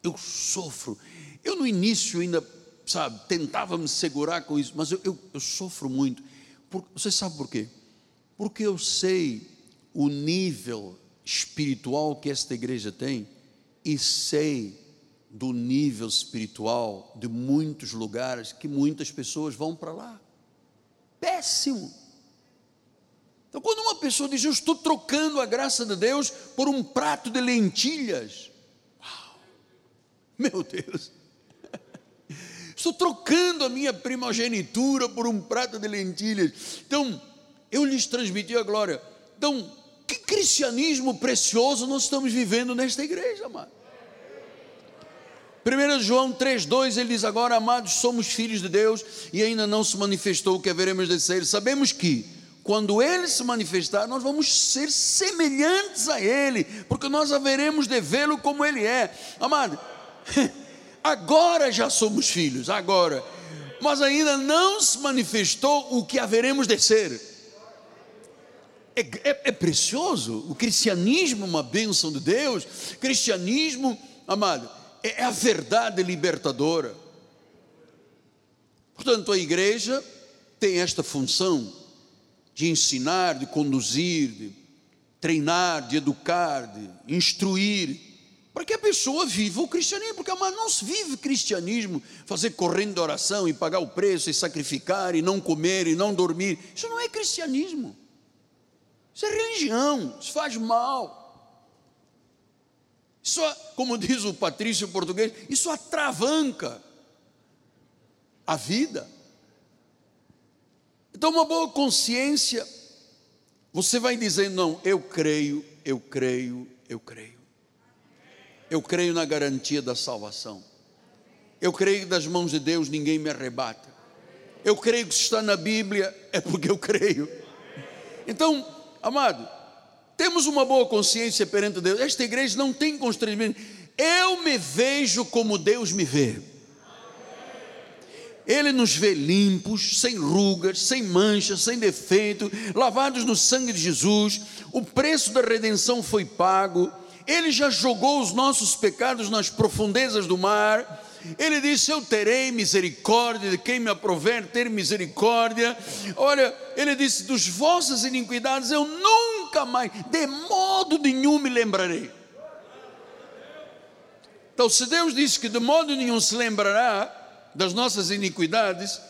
Eu sofro. Eu no início ainda, sabe, tentava me segurar com isso, mas eu, eu, eu sofro muito por, você sabe por quê? Porque eu sei o nível espiritual que esta igreja tem e sei do nível espiritual de muitos lugares que muitas pessoas vão para lá. Péssimo. Então, quando uma pessoa diz, Eu estou trocando a graça de Deus por um prato de lentilhas, uau, meu Deus, estou trocando a minha primogenitura por um prato de lentilhas. Então, eu lhes transmiti a glória. Então, que cristianismo precioso nós estamos vivendo nesta igreja, amado. 1 João 3,2 ele diz: Agora, amados, somos filhos de Deus e ainda não se manifestou o que haveremos de ser. Sabemos que, quando ele se manifestar, nós vamos ser semelhantes a ele, porque nós haveremos de vê-lo como ele é. Amado, Agora já somos filhos, agora. Mas ainda não se manifestou o que haveremos de ser. É, é, é precioso. O cristianismo é uma bênção de Deus. Cristianismo, amado, é, é a verdade libertadora. Portanto, a igreja tem esta função de ensinar, de conduzir, de treinar, de educar, de instruir para que a pessoa viva o cristianismo, porque mas não se vive cristianismo fazer correndo oração e pagar o preço e sacrificar e não comer e não dormir. Isso não é cristianismo. Isso é religião, isso faz mal. Isso, como diz o patrício português, isso atravanca a vida. Então, uma boa consciência, você vai dizendo, não, eu creio, eu creio, eu creio. Eu creio na garantia da salvação. Eu creio que das mãos de Deus ninguém me arrebata. Eu creio que está na Bíblia é porque eu creio. Então, amado, temos uma boa consciência perante Deus. Esta igreja não tem constrangimento. Eu me vejo como Deus me vê. Ele nos vê limpos, sem rugas, sem manchas, sem defeito, lavados no sangue de Jesus. O preço da redenção foi pago ele já jogou os nossos pecados nas profundezas do mar, Ele disse: Eu terei misericórdia de quem me aprover ter misericórdia. Olha, ele disse: Dos vossas iniquidades eu nunca mais, de modo nenhum me lembrarei. Então, se Deus disse que de modo nenhum se lembrará das nossas iniquidades,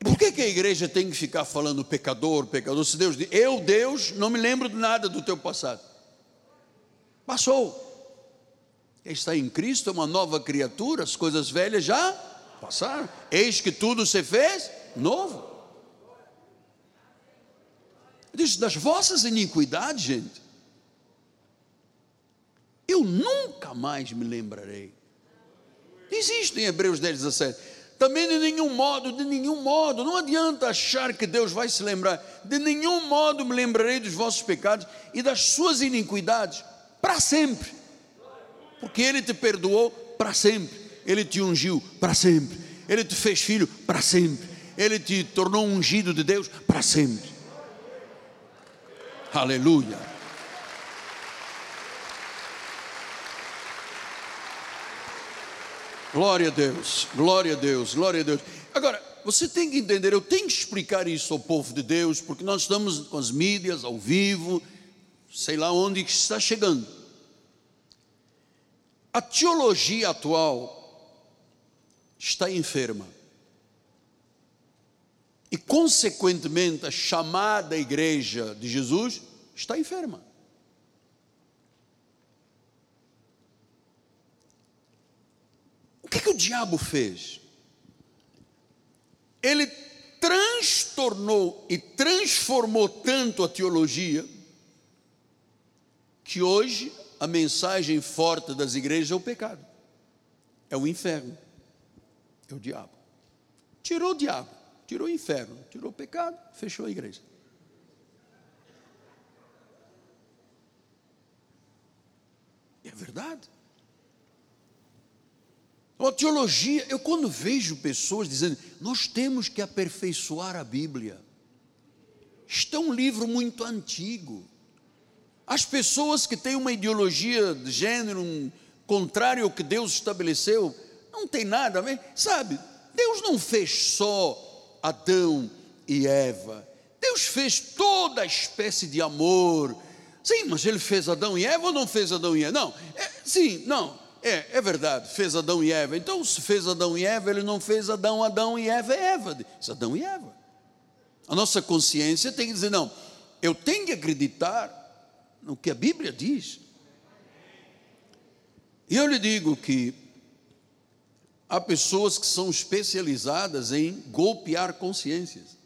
por que, que a igreja tem que ficar falando pecador, pecador? Se Deus diz, eu, Deus, não me lembro de nada do teu passado. Passou. Está em Cristo é uma nova criatura, as coisas velhas já passaram. Eis que tudo se fez novo. Diz, das vossas iniquidades, gente, eu nunca mais me lembrarei. Diz isto em Hebreus 10, 17. Também de nenhum modo, de nenhum modo, não adianta achar que Deus vai se lembrar, de nenhum modo me lembrarei dos vossos pecados e das suas iniquidades, para sempre, porque Ele te perdoou para sempre, Ele te ungiu para sempre, Ele te fez filho para sempre, Ele te tornou ungido de Deus para sempre. Aleluia. Glória a Deus, glória a Deus, glória a Deus. Agora, você tem que entender, eu tenho que explicar isso ao povo de Deus, porque nós estamos com as mídias ao vivo, sei lá onde está chegando. A teologia atual está enferma. E, consequentemente, a chamada igreja de Jesus está enferma. O que, que o diabo fez? Ele transtornou e transformou tanto a teologia que hoje a mensagem forte das igrejas é o pecado, é o inferno, é o diabo. Tirou o diabo, tirou o inferno, tirou o pecado, fechou a igreja. É verdade. A teologia, eu quando vejo pessoas dizendo, nós temos que aperfeiçoar a Bíblia. Isto é um livro muito antigo. As pessoas que têm uma ideologia de gênero um, contrário ao que Deus estabeleceu, não tem nada, sabe? Deus não fez só Adão e Eva. Deus fez toda espécie de amor. Sim, mas ele fez Adão e Eva ou não fez Adão e Eva? Não, é, sim, não. É, é verdade, fez Adão e Eva. Então, se fez Adão e Eva, ele não fez Adão, Adão e Eva é Eva. Diz Adão e Eva. A nossa consciência tem que dizer: não, eu tenho que acreditar no que a Bíblia diz. E eu lhe digo que há pessoas que são especializadas em golpear consciências.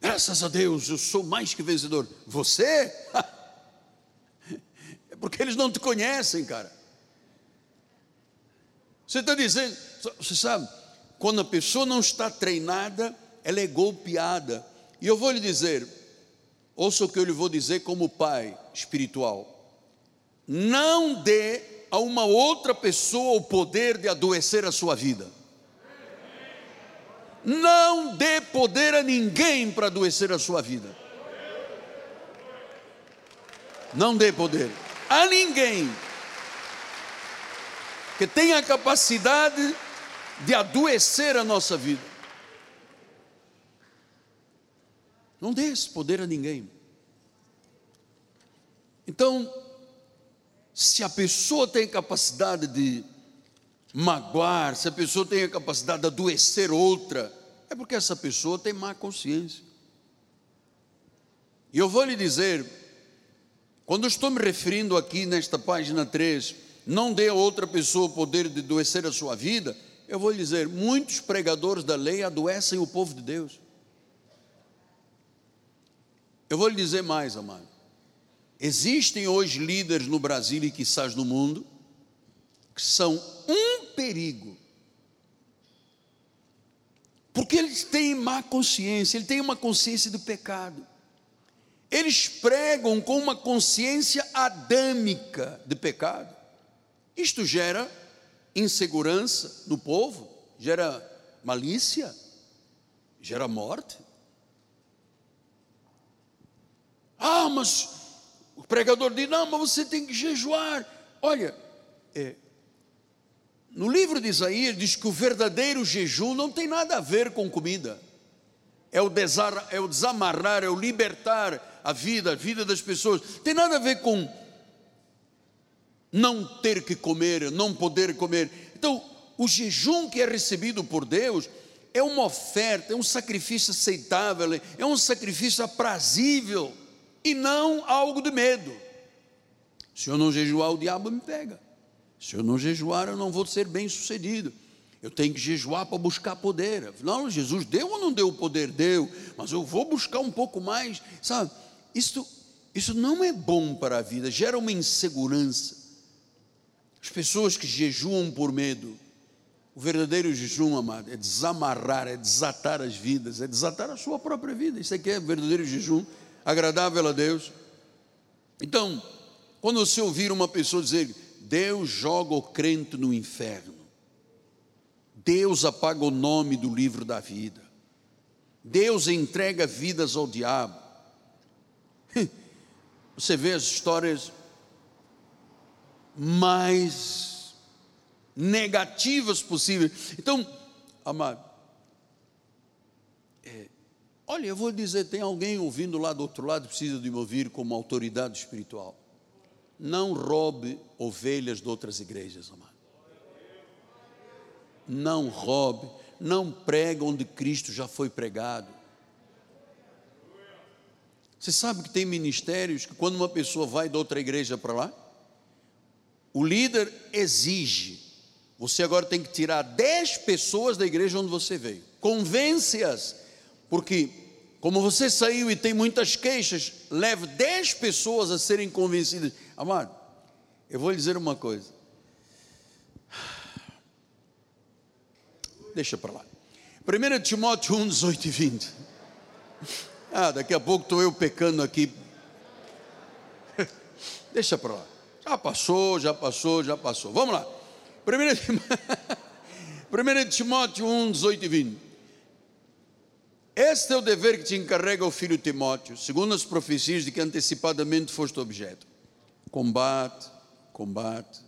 Graças a Deus, eu sou mais que vencedor. Você? porque eles não te conhecem, cara. Você está dizendo, você sabe, quando a pessoa não está treinada, ela é golpeada. E eu vou lhe dizer, ouça o que eu lhe vou dizer como pai espiritual: não dê a uma outra pessoa o poder de adoecer a sua vida. Não dê poder a ninguém para adoecer a sua vida. Não dê poder a ninguém que tenha a capacidade de adoecer a nossa vida. Não dê esse poder a ninguém. Então, se a pessoa tem capacidade de magoar, se a pessoa tem a capacidade de adoecer outra, é porque essa pessoa tem má consciência. E eu vou lhe dizer, quando estou me referindo aqui nesta página 3, não dê a outra pessoa o poder de adoecer a sua vida, eu vou lhe dizer: muitos pregadores da lei adoecem o povo de Deus. Eu vou lhe dizer mais, amado. Existem hoje líderes no Brasil e quizás no mundo que são um perigo. Porque eles têm má consciência, eles têm uma consciência do pecado. Eles pregam com uma consciência adâmica de pecado. Isto gera insegurança no povo, gera malícia, gera morte. Ah, mas o pregador diz: não, mas você tem que jejuar. Olha, é, no livro de Isaías diz que o verdadeiro jejum não tem nada a ver com comida. É o, desar, é o desamarrar, é o libertar a vida, a vida das pessoas. Tem nada a ver com não ter que comer, não poder comer. Então, o jejum que é recebido por Deus é uma oferta, é um sacrifício aceitável, é um sacrifício aprazível e não algo de medo. Se eu não jejuar, o diabo me pega. Se eu não jejuar, eu não vou ser bem sucedido. Eu tenho que jejuar para buscar poder. Afinal, Jesus deu ou não deu o poder? Deu, mas eu vou buscar um pouco mais. Sabe, isso, isso não é bom para a vida, gera uma insegurança. As pessoas que jejuam por medo, o verdadeiro jejum, amado, é desamarrar, é desatar as vidas, é desatar a sua própria vida. Isso aqui é verdadeiro jejum, agradável a Deus. Então, quando você ouvir uma pessoa dizer, Deus joga o crente no inferno, Deus apaga o nome do livro da vida, Deus entrega vidas ao diabo. Você vê as histórias mais negativas possíveis. Então, amado, olha, eu vou dizer: tem alguém ouvindo lá do outro lado, precisa de me ouvir como autoridade espiritual. Não roube ovelhas de outras igrejas, amado. Não roube, não prega onde Cristo já foi pregado. Você sabe que tem ministérios que quando uma pessoa vai de outra igreja para lá, o líder exige, você agora tem que tirar 10 pessoas da igreja onde você veio. Convence-as, porque como você saiu e tem muitas queixas, leve 10 pessoas a serem convencidas. Amado, eu vou lhe dizer uma coisa. Deixa para lá. 1 Timóteo 1, 18 e 20. Ah, daqui a pouco estou eu pecando aqui. Deixa para lá. Já passou, já passou, já passou. Vamos lá. 1 Timóteo 1, 18 e 20. Este é o dever que te encarrega o filho Timóteo, segundo as profecias de que antecipadamente foste objeto. Combate, combate,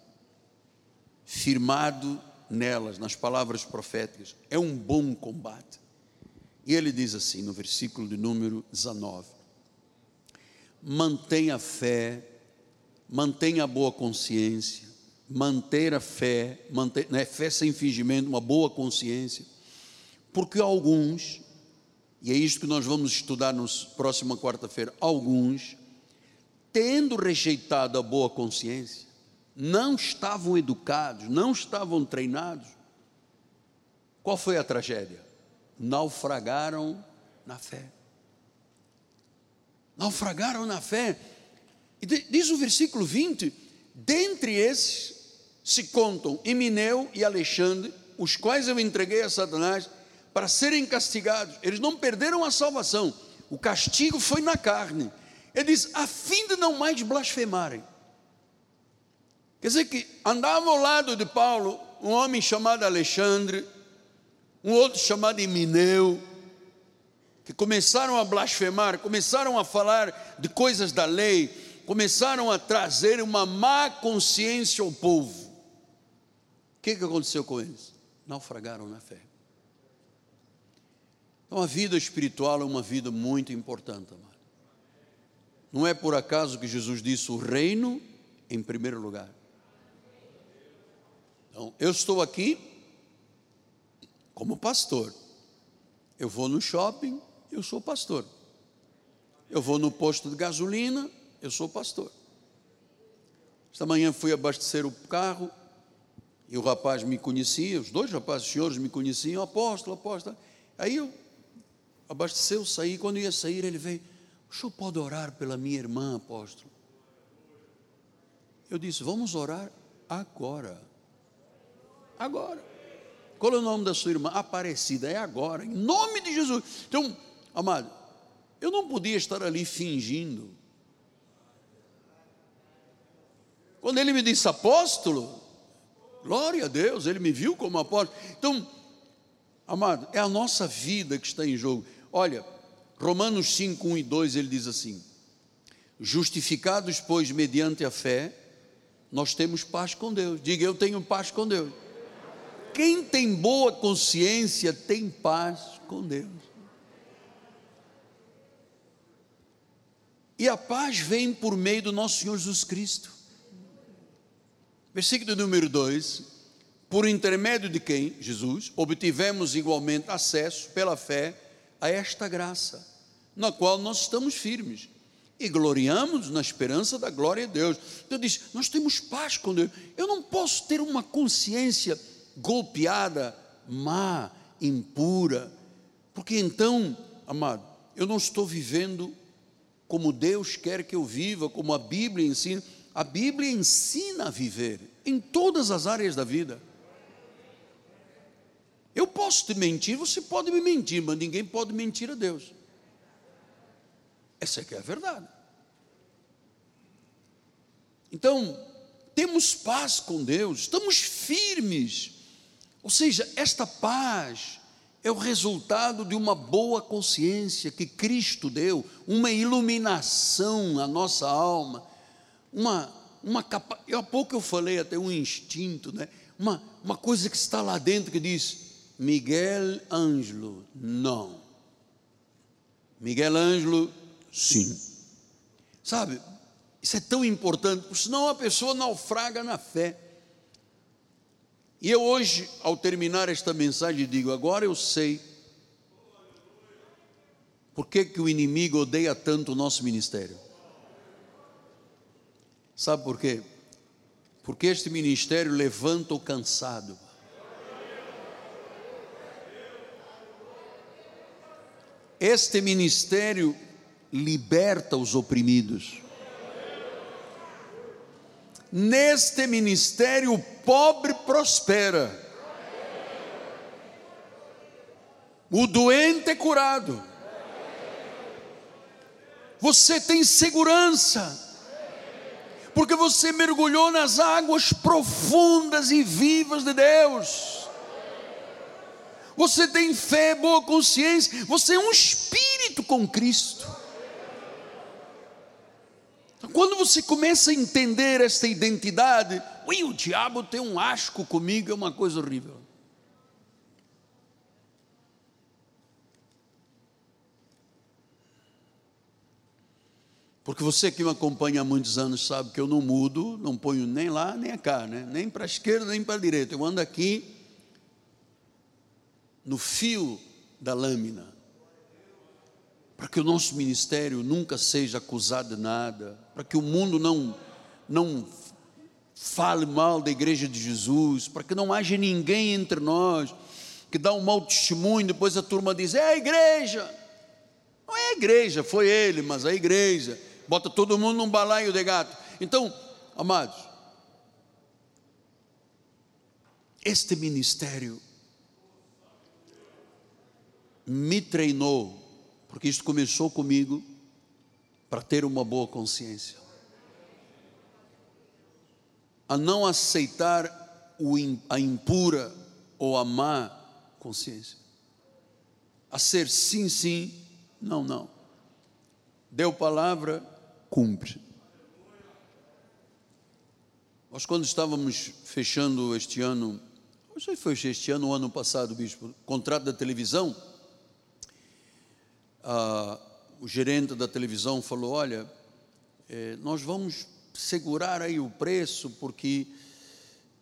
firmado nelas, nas palavras proféticas. É um bom combate. E ele diz assim no versículo de número 19: Mantenha a fé mantenha a boa consciência, manter a fé, manter, né, fé sem fingimento, uma boa consciência, porque alguns, e é isso que nós vamos estudar na próxima quarta-feira, alguns, tendo rejeitado a boa consciência, não estavam educados, não estavam treinados. Qual foi a tragédia? Naufragaram na fé. Naufragaram na fé e diz o versículo 20: dentre esses se contam Emineu e Alexandre, os quais eu entreguei a Satanás para serem castigados. Eles não perderam a salvação, o castigo foi na carne. Ele diz: a fim de não mais blasfemarem. Quer dizer que andava ao lado de Paulo um homem chamado Alexandre, um outro chamado Emineu, que começaram a blasfemar, começaram a falar de coisas da lei, começaram a trazer uma má consciência ao povo. O que, que aconteceu com eles? Naufragaram na fé. Então a vida espiritual é uma vida muito importante, amado. Não é por acaso que Jesus disse o reino em primeiro lugar. Então, eu estou aqui como pastor. Eu vou no shopping, eu sou pastor. Eu vou no posto de gasolina, eu sou pastor. Esta manhã fui abastecer o carro e o rapaz me conhecia, os dois rapazes, os senhores me conheciam, apóstolo, apóstolo. Aí eu abasteceu, saí, quando ia sair, ele veio, o senhor pode orar pela minha irmã, apóstolo? Eu disse, vamos orar agora. Agora. Qual é o nome da sua irmã? Aparecida, é agora, em nome de Jesus. Então, amado, eu não podia estar ali fingindo. Quando ele me disse apóstolo, glória a Deus, ele me viu como apóstolo. Então, amado, é a nossa vida que está em jogo. Olha, Romanos 5, 1 e 2, ele diz assim: Justificados, pois, mediante a fé, nós temos paz com Deus. Diga, eu tenho paz com Deus. quem tem boa consciência tem paz com Deus. E a paz vem por meio do nosso Senhor Jesus Cristo. Versículo número 2: Por intermédio de quem, Jesus, obtivemos igualmente acesso pela fé a esta graça, na qual nós estamos firmes e gloriamos na esperança da glória de Deus. Então diz: Nós temos paz com Deus. Eu não posso ter uma consciência golpeada, má, impura, porque então, amado, eu não estou vivendo como Deus quer que eu viva, como a Bíblia ensina. A Bíblia ensina a viver em todas as áreas da vida. Eu posso te mentir, você pode me mentir, mas ninguém pode mentir a Deus. Essa é que é a verdade. Então, temos paz com Deus, estamos firmes. Ou seja, esta paz é o resultado de uma boa consciência que Cristo deu, uma iluminação à nossa alma, uma, uma capa... há pouco eu falei até um instinto, né? uma, uma coisa que está lá dentro que diz, Miguel Ângelo, não. Miguel Ângelo, sim. Sabe, isso é tão importante, senão a pessoa naufraga na fé. E eu hoje, ao terminar esta mensagem, digo: agora eu sei por que, que o inimigo odeia tanto o nosso ministério. Sabe por quê? Porque este ministério levanta o cansado. Este ministério liberta os oprimidos. Neste ministério, o pobre prospera, o doente é curado, você tem segurança, porque você mergulhou nas águas profundas e vivas de Deus. Você tem fé, boa consciência, você é um espírito com Cristo. Quando você começa a entender esta identidade, ui, o diabo tem um asco comigo, é uma coisa horrível. Porque você que me acompanha há muitos anos sabe que eu não mudo, não ponho nem lá nem cá, né? nem para a esquerda nem para a direita. Eu ando aqui no fio da lâmina para que o nosso ministério nunca seja acusado de nada, para que o mundo não, não fale mal da igreja de Jesus, para que não haja ninguém entre nós que dá um mau testemunho, depois a turma diz: é a igreja. Não é a igreja, foi ele, mas a igreja. Bota todo mundo num balaio de gato. Então, amados, este ministério me treinou porque isso começou comigo para ter uma boa consciência. A não aceitar a impura ou a má consciência. A ser sim, sim, não, não. Deu palavra, cumpre. Nós, quando estávamos fechando este ano, não sei se foi este ano ou ano passado, bispo, contrato da televisão, ah, o gerente da televisão falou: Olha, eh, nós vamos segurar aí o preço porque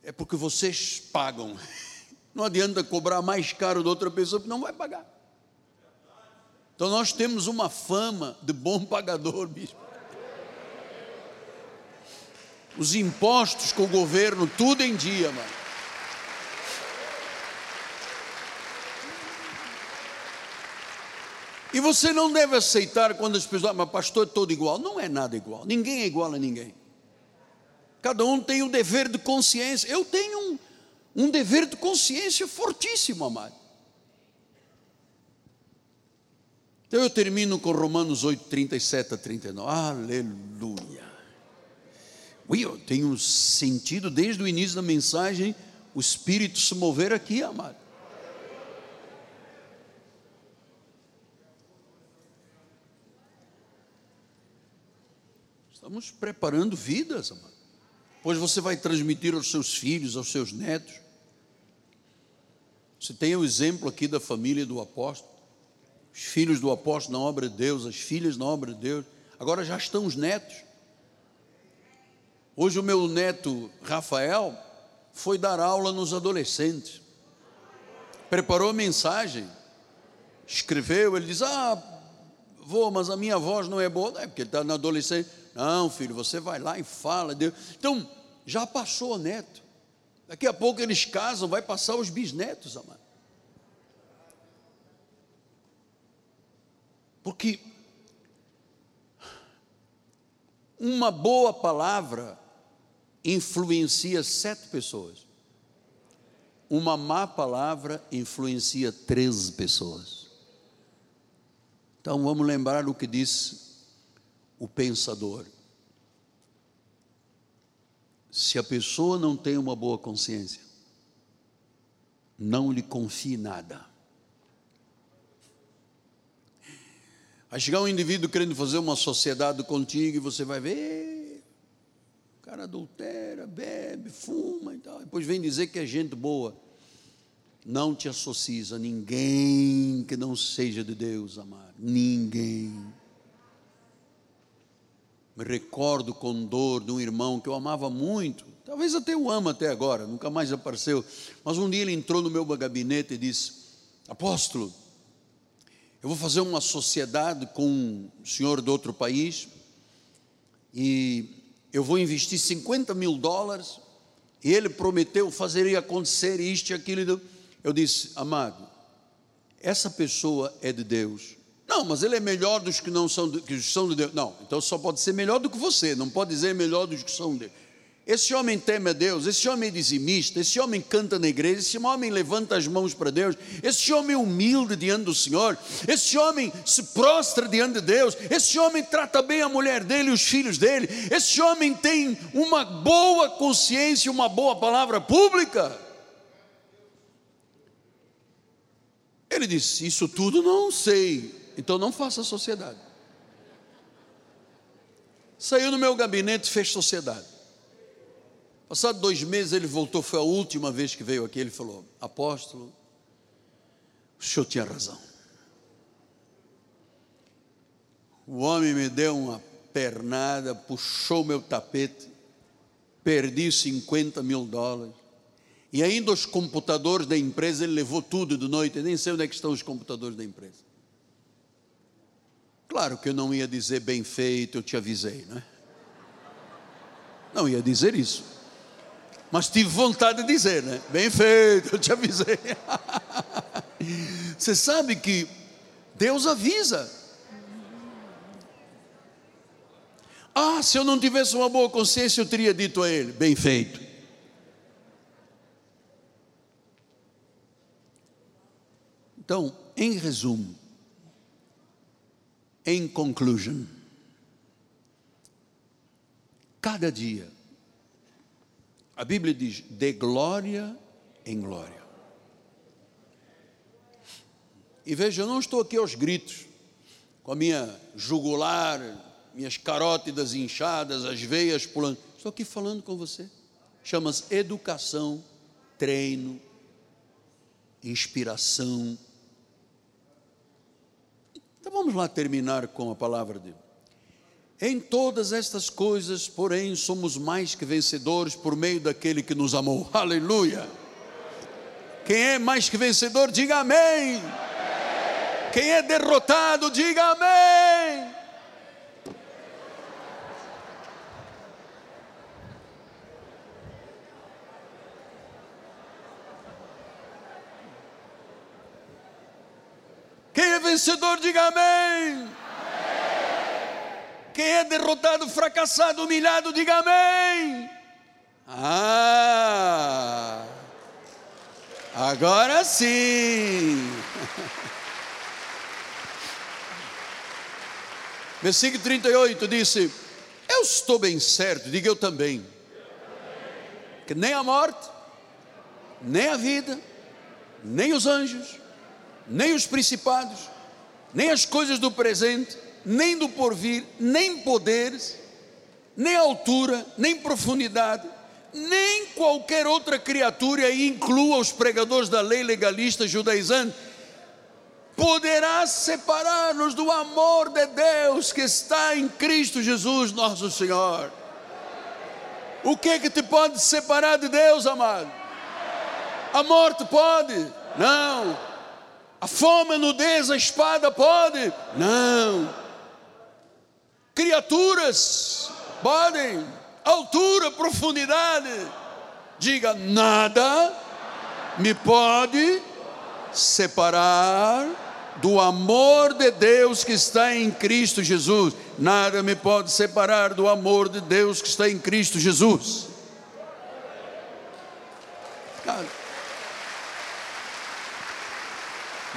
é porque vocês pagam. Não adianta cobrar mais caro da outra pessoa que não vai pagar. Então nós temos uma fama de bom pagador, bispo. Os impostos com o governo, tudo em dia, mano. E você não deve aceitar quando as pessoas, ah, mas pastor é todo igual. Não é nada igual. Ninguém é igual a ninguém. Cada um tem um dever de consciência. Eu tenho um, um dever de consciência fortíssimo, amado. Então eu termino com Romanos 8, 37 a 39. Aleluia. Eu tenho sentido desde o início da mensagem o Espírito se mover aqui, amado. Estamos preparando vidas, amado. Pois você vai transmitir aos seus filhos, aos seus netos. Você tem o exemplo aqui da família do apóstolo, os filhos do apóstolo na obra de Deus, as filhas na obra de Deus, agora já estão os netos. Hoje o meu neto Rafael foi dar aula nos adolescentes, preparou a mensagem, escreveu, ele diz: Ah, vou, mas a minha voz não é boa, não é porque ele está na adolescência. Não, filho, você vai lá e fala. Deus. Então, já passou o neto. Daqui a pouco eles casam, vai passar os bisnetos, amado. Porque uma boa palavra influencia sete pessoas. Uma má palavra influencia treze pessoas. Então vamos lembrar o que disse o pensador. Se a pessoa não tem uma boa consciência, não lhe confie nada. Vai chegar um indivíduo querendo fazer uma sociedade contigo e você vai ver, o cara adultera, bebe, fuma e tal. Depois vem dizer que é gente boa. Não te associes a ninguém que não seja de Deus, amado. Ninguém. Me recordo com dor de um irmão que eu amava muito, talvez até o amo até agora, nunca mais apareceu. Mas um dia ele entrou no meu gabinete e disse: Apóstolo, eu vou fazer uma sociedade com um senhor de outro país e eu vou investir 50 mil dólares. E ele prometeu fazer acontecer isto e aquilo. Eu disse, amado, essa pessoa é de Deus. Não, mas ele é melhor dos que não são que são de Deus. Não, então só pode ser melhor do que você. Não pode dizer melhor dos que são de Deus. Esse homem teme a Deus, esse homem é dizimista, esse homem canta na igreja, esse homem levanta as mãos para Deus, esse homem é humilde diante do Senhor, esse homem se prostra diante de Deus, esse homem trata bem a mulher dele e os filhos dele, esse homem tem uma boa consciência, uma boa palavra pública. Ele disse: Isso tudo não sei, então não faça sociedade. Saiu no meu gabinete, fez sociedade. Passado dois meses ele voltou, foi a última vez que veio aqui. Ele falou: Apóstolo, o senhor tinha razão. O homem me deu uma pernada, puxou meu tapete, perdi 50 mil dólares. E ainda os computadores da empresa, ele levou tudo de noite, nem sei onde é que estão os computadores da empresa. Claro que eu não ia dizer bem feito, eu te avisei, né? Não ia dizer isso. Mas tive vontade de dizer, né? Bem feito, eu te avisei. Você sabe que Deus avisa. Ah, se eu não tivesse uma boa consciência, eu teria dito a ele: bem feito. Então, em resumo, em conclusion, cada dia a Bíblia diz: de glória em glória. E veja, eu não estou aqui aos gritos, com a minha jugular, minhas carótidas inchadas, as veias pulando. Estou aqui falando com você. Chama-se educação, treino, inspiração. Então vamos lá terminar com a palavra de. Em todas estas coisas, porém, somos mais que vencedores por meio daquele que nos amou. Aleluia. Quem é mais que vencedor, diga amém. Quem é derrotado, diga amém. Quem é vencedor, diga amém. Quem é derrotado, fracassado, humilhado, diga amém. Ah, agora sim. Versículo 38 disse: Eu estou bem certo, diga eu também, que nem a morte, nem a vida, nem os anjos, nem os principados, nem as coisas do presente, nem do porvir, nem poderes, nem altura, nem profundidade, nem qualquer outra criatura, e aí inclua os pregadores da lei legalista judaizante, poderá separar-nos do amor de Deus que está em Cristo Jesus, nosso Senhor. O que é que te pode separar de Deus, amado? A morte pode? Não. A fome, a nudez, a espada pode? Não. Criaturas podem? Altura, profundidade. Diga: nada me pode separar do amor de Deus que está em Cristo Jesus. Nada me pode separar do amor de Deus que está em Cristo Jesus.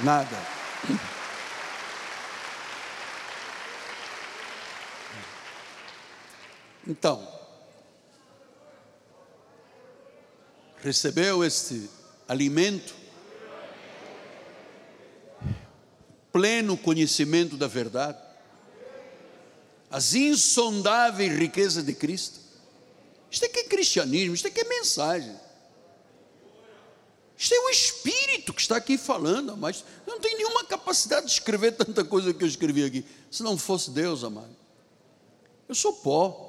Nada. Então, recebeu este alimento, pleno conhecimento da verdade, as insondáveis riquezas de Cristo. Isto aqui é cristianismo, isto aqui é mensagem. Isto é o Espírito que está aqui falando, mas eu não tenho nenhuma capacidade de escrever tanta coisa que eu escrevi aqui. Se não fosse Deus, amado. Eu sou pó.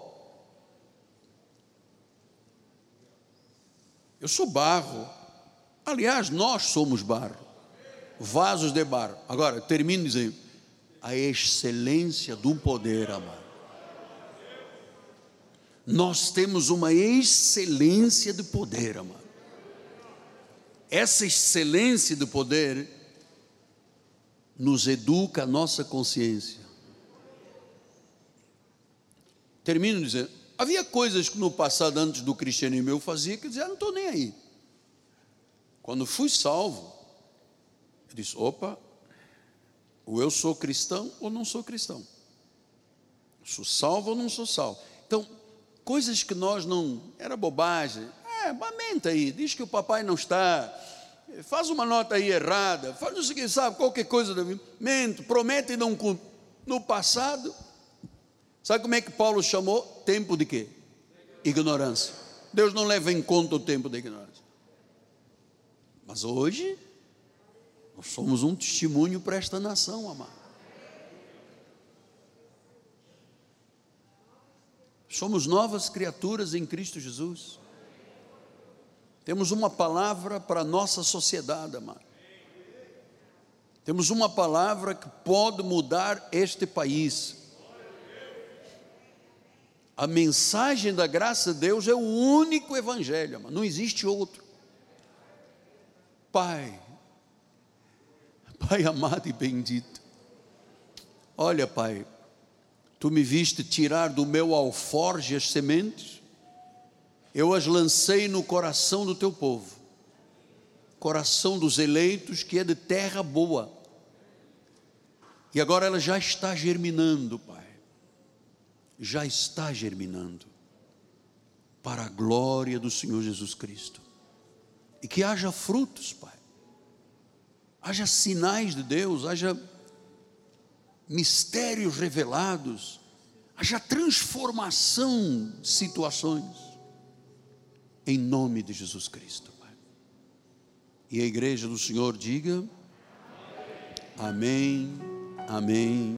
Eu sou barro. Aliás, nós somos barro. Vasos de barro. Agora, termino dizendo: a excelência do poder, amado. Nós temos uma excelência de poder, amado. Essa excelência do poder nos educa a nossa consciência. Termino dizendo: Havia coisas que no passado, antes do cristianismo, eu fazia que eu dizia, ah, não estou nem aí. Quando fui salvo, eu disse: opa, ou eu sou cristão ou não sou cristão. Sou salvo ou não sou salvo. Então, coisas que nós não. Era bobagem. É, aí, diz que o papai não está. Faz uma nota aí errada, faz o seguinte, sabe, qualquer coisa, mente, promete e não cumpre. No passado, Sabe como é que Paulo chamou? Tempo de quê? Ignorância. Deus não leva em conta o tempo da ignorância. Mas hoje, nós somos um testemunho para esta nação, amado. Somos novas criaturas em Cristo Jesus. Temos uma palavra para a nossa sociedade, amado. Temos uma palavra que pode mudar este país a mensagem da graça de Deus é o único evangelho, não existe outro. Pai, Pai amado e bendito, olha, Pai, tu me viste tirar do meu alforge as sementes, eu as lancei no coração do teu povo, coração dos eleitos, que é de terra boa, e agora ela já está germinando, Pai já está germinando para a glória do Senhor Jesus Cristo. E que haja frutos, Pai. Haja sinais de Deus, haja mistérios revelados, haja transformação de situações. Em nome de Jesus Cristo, Pai. E a igreja do Senhor diga: Amém, amém.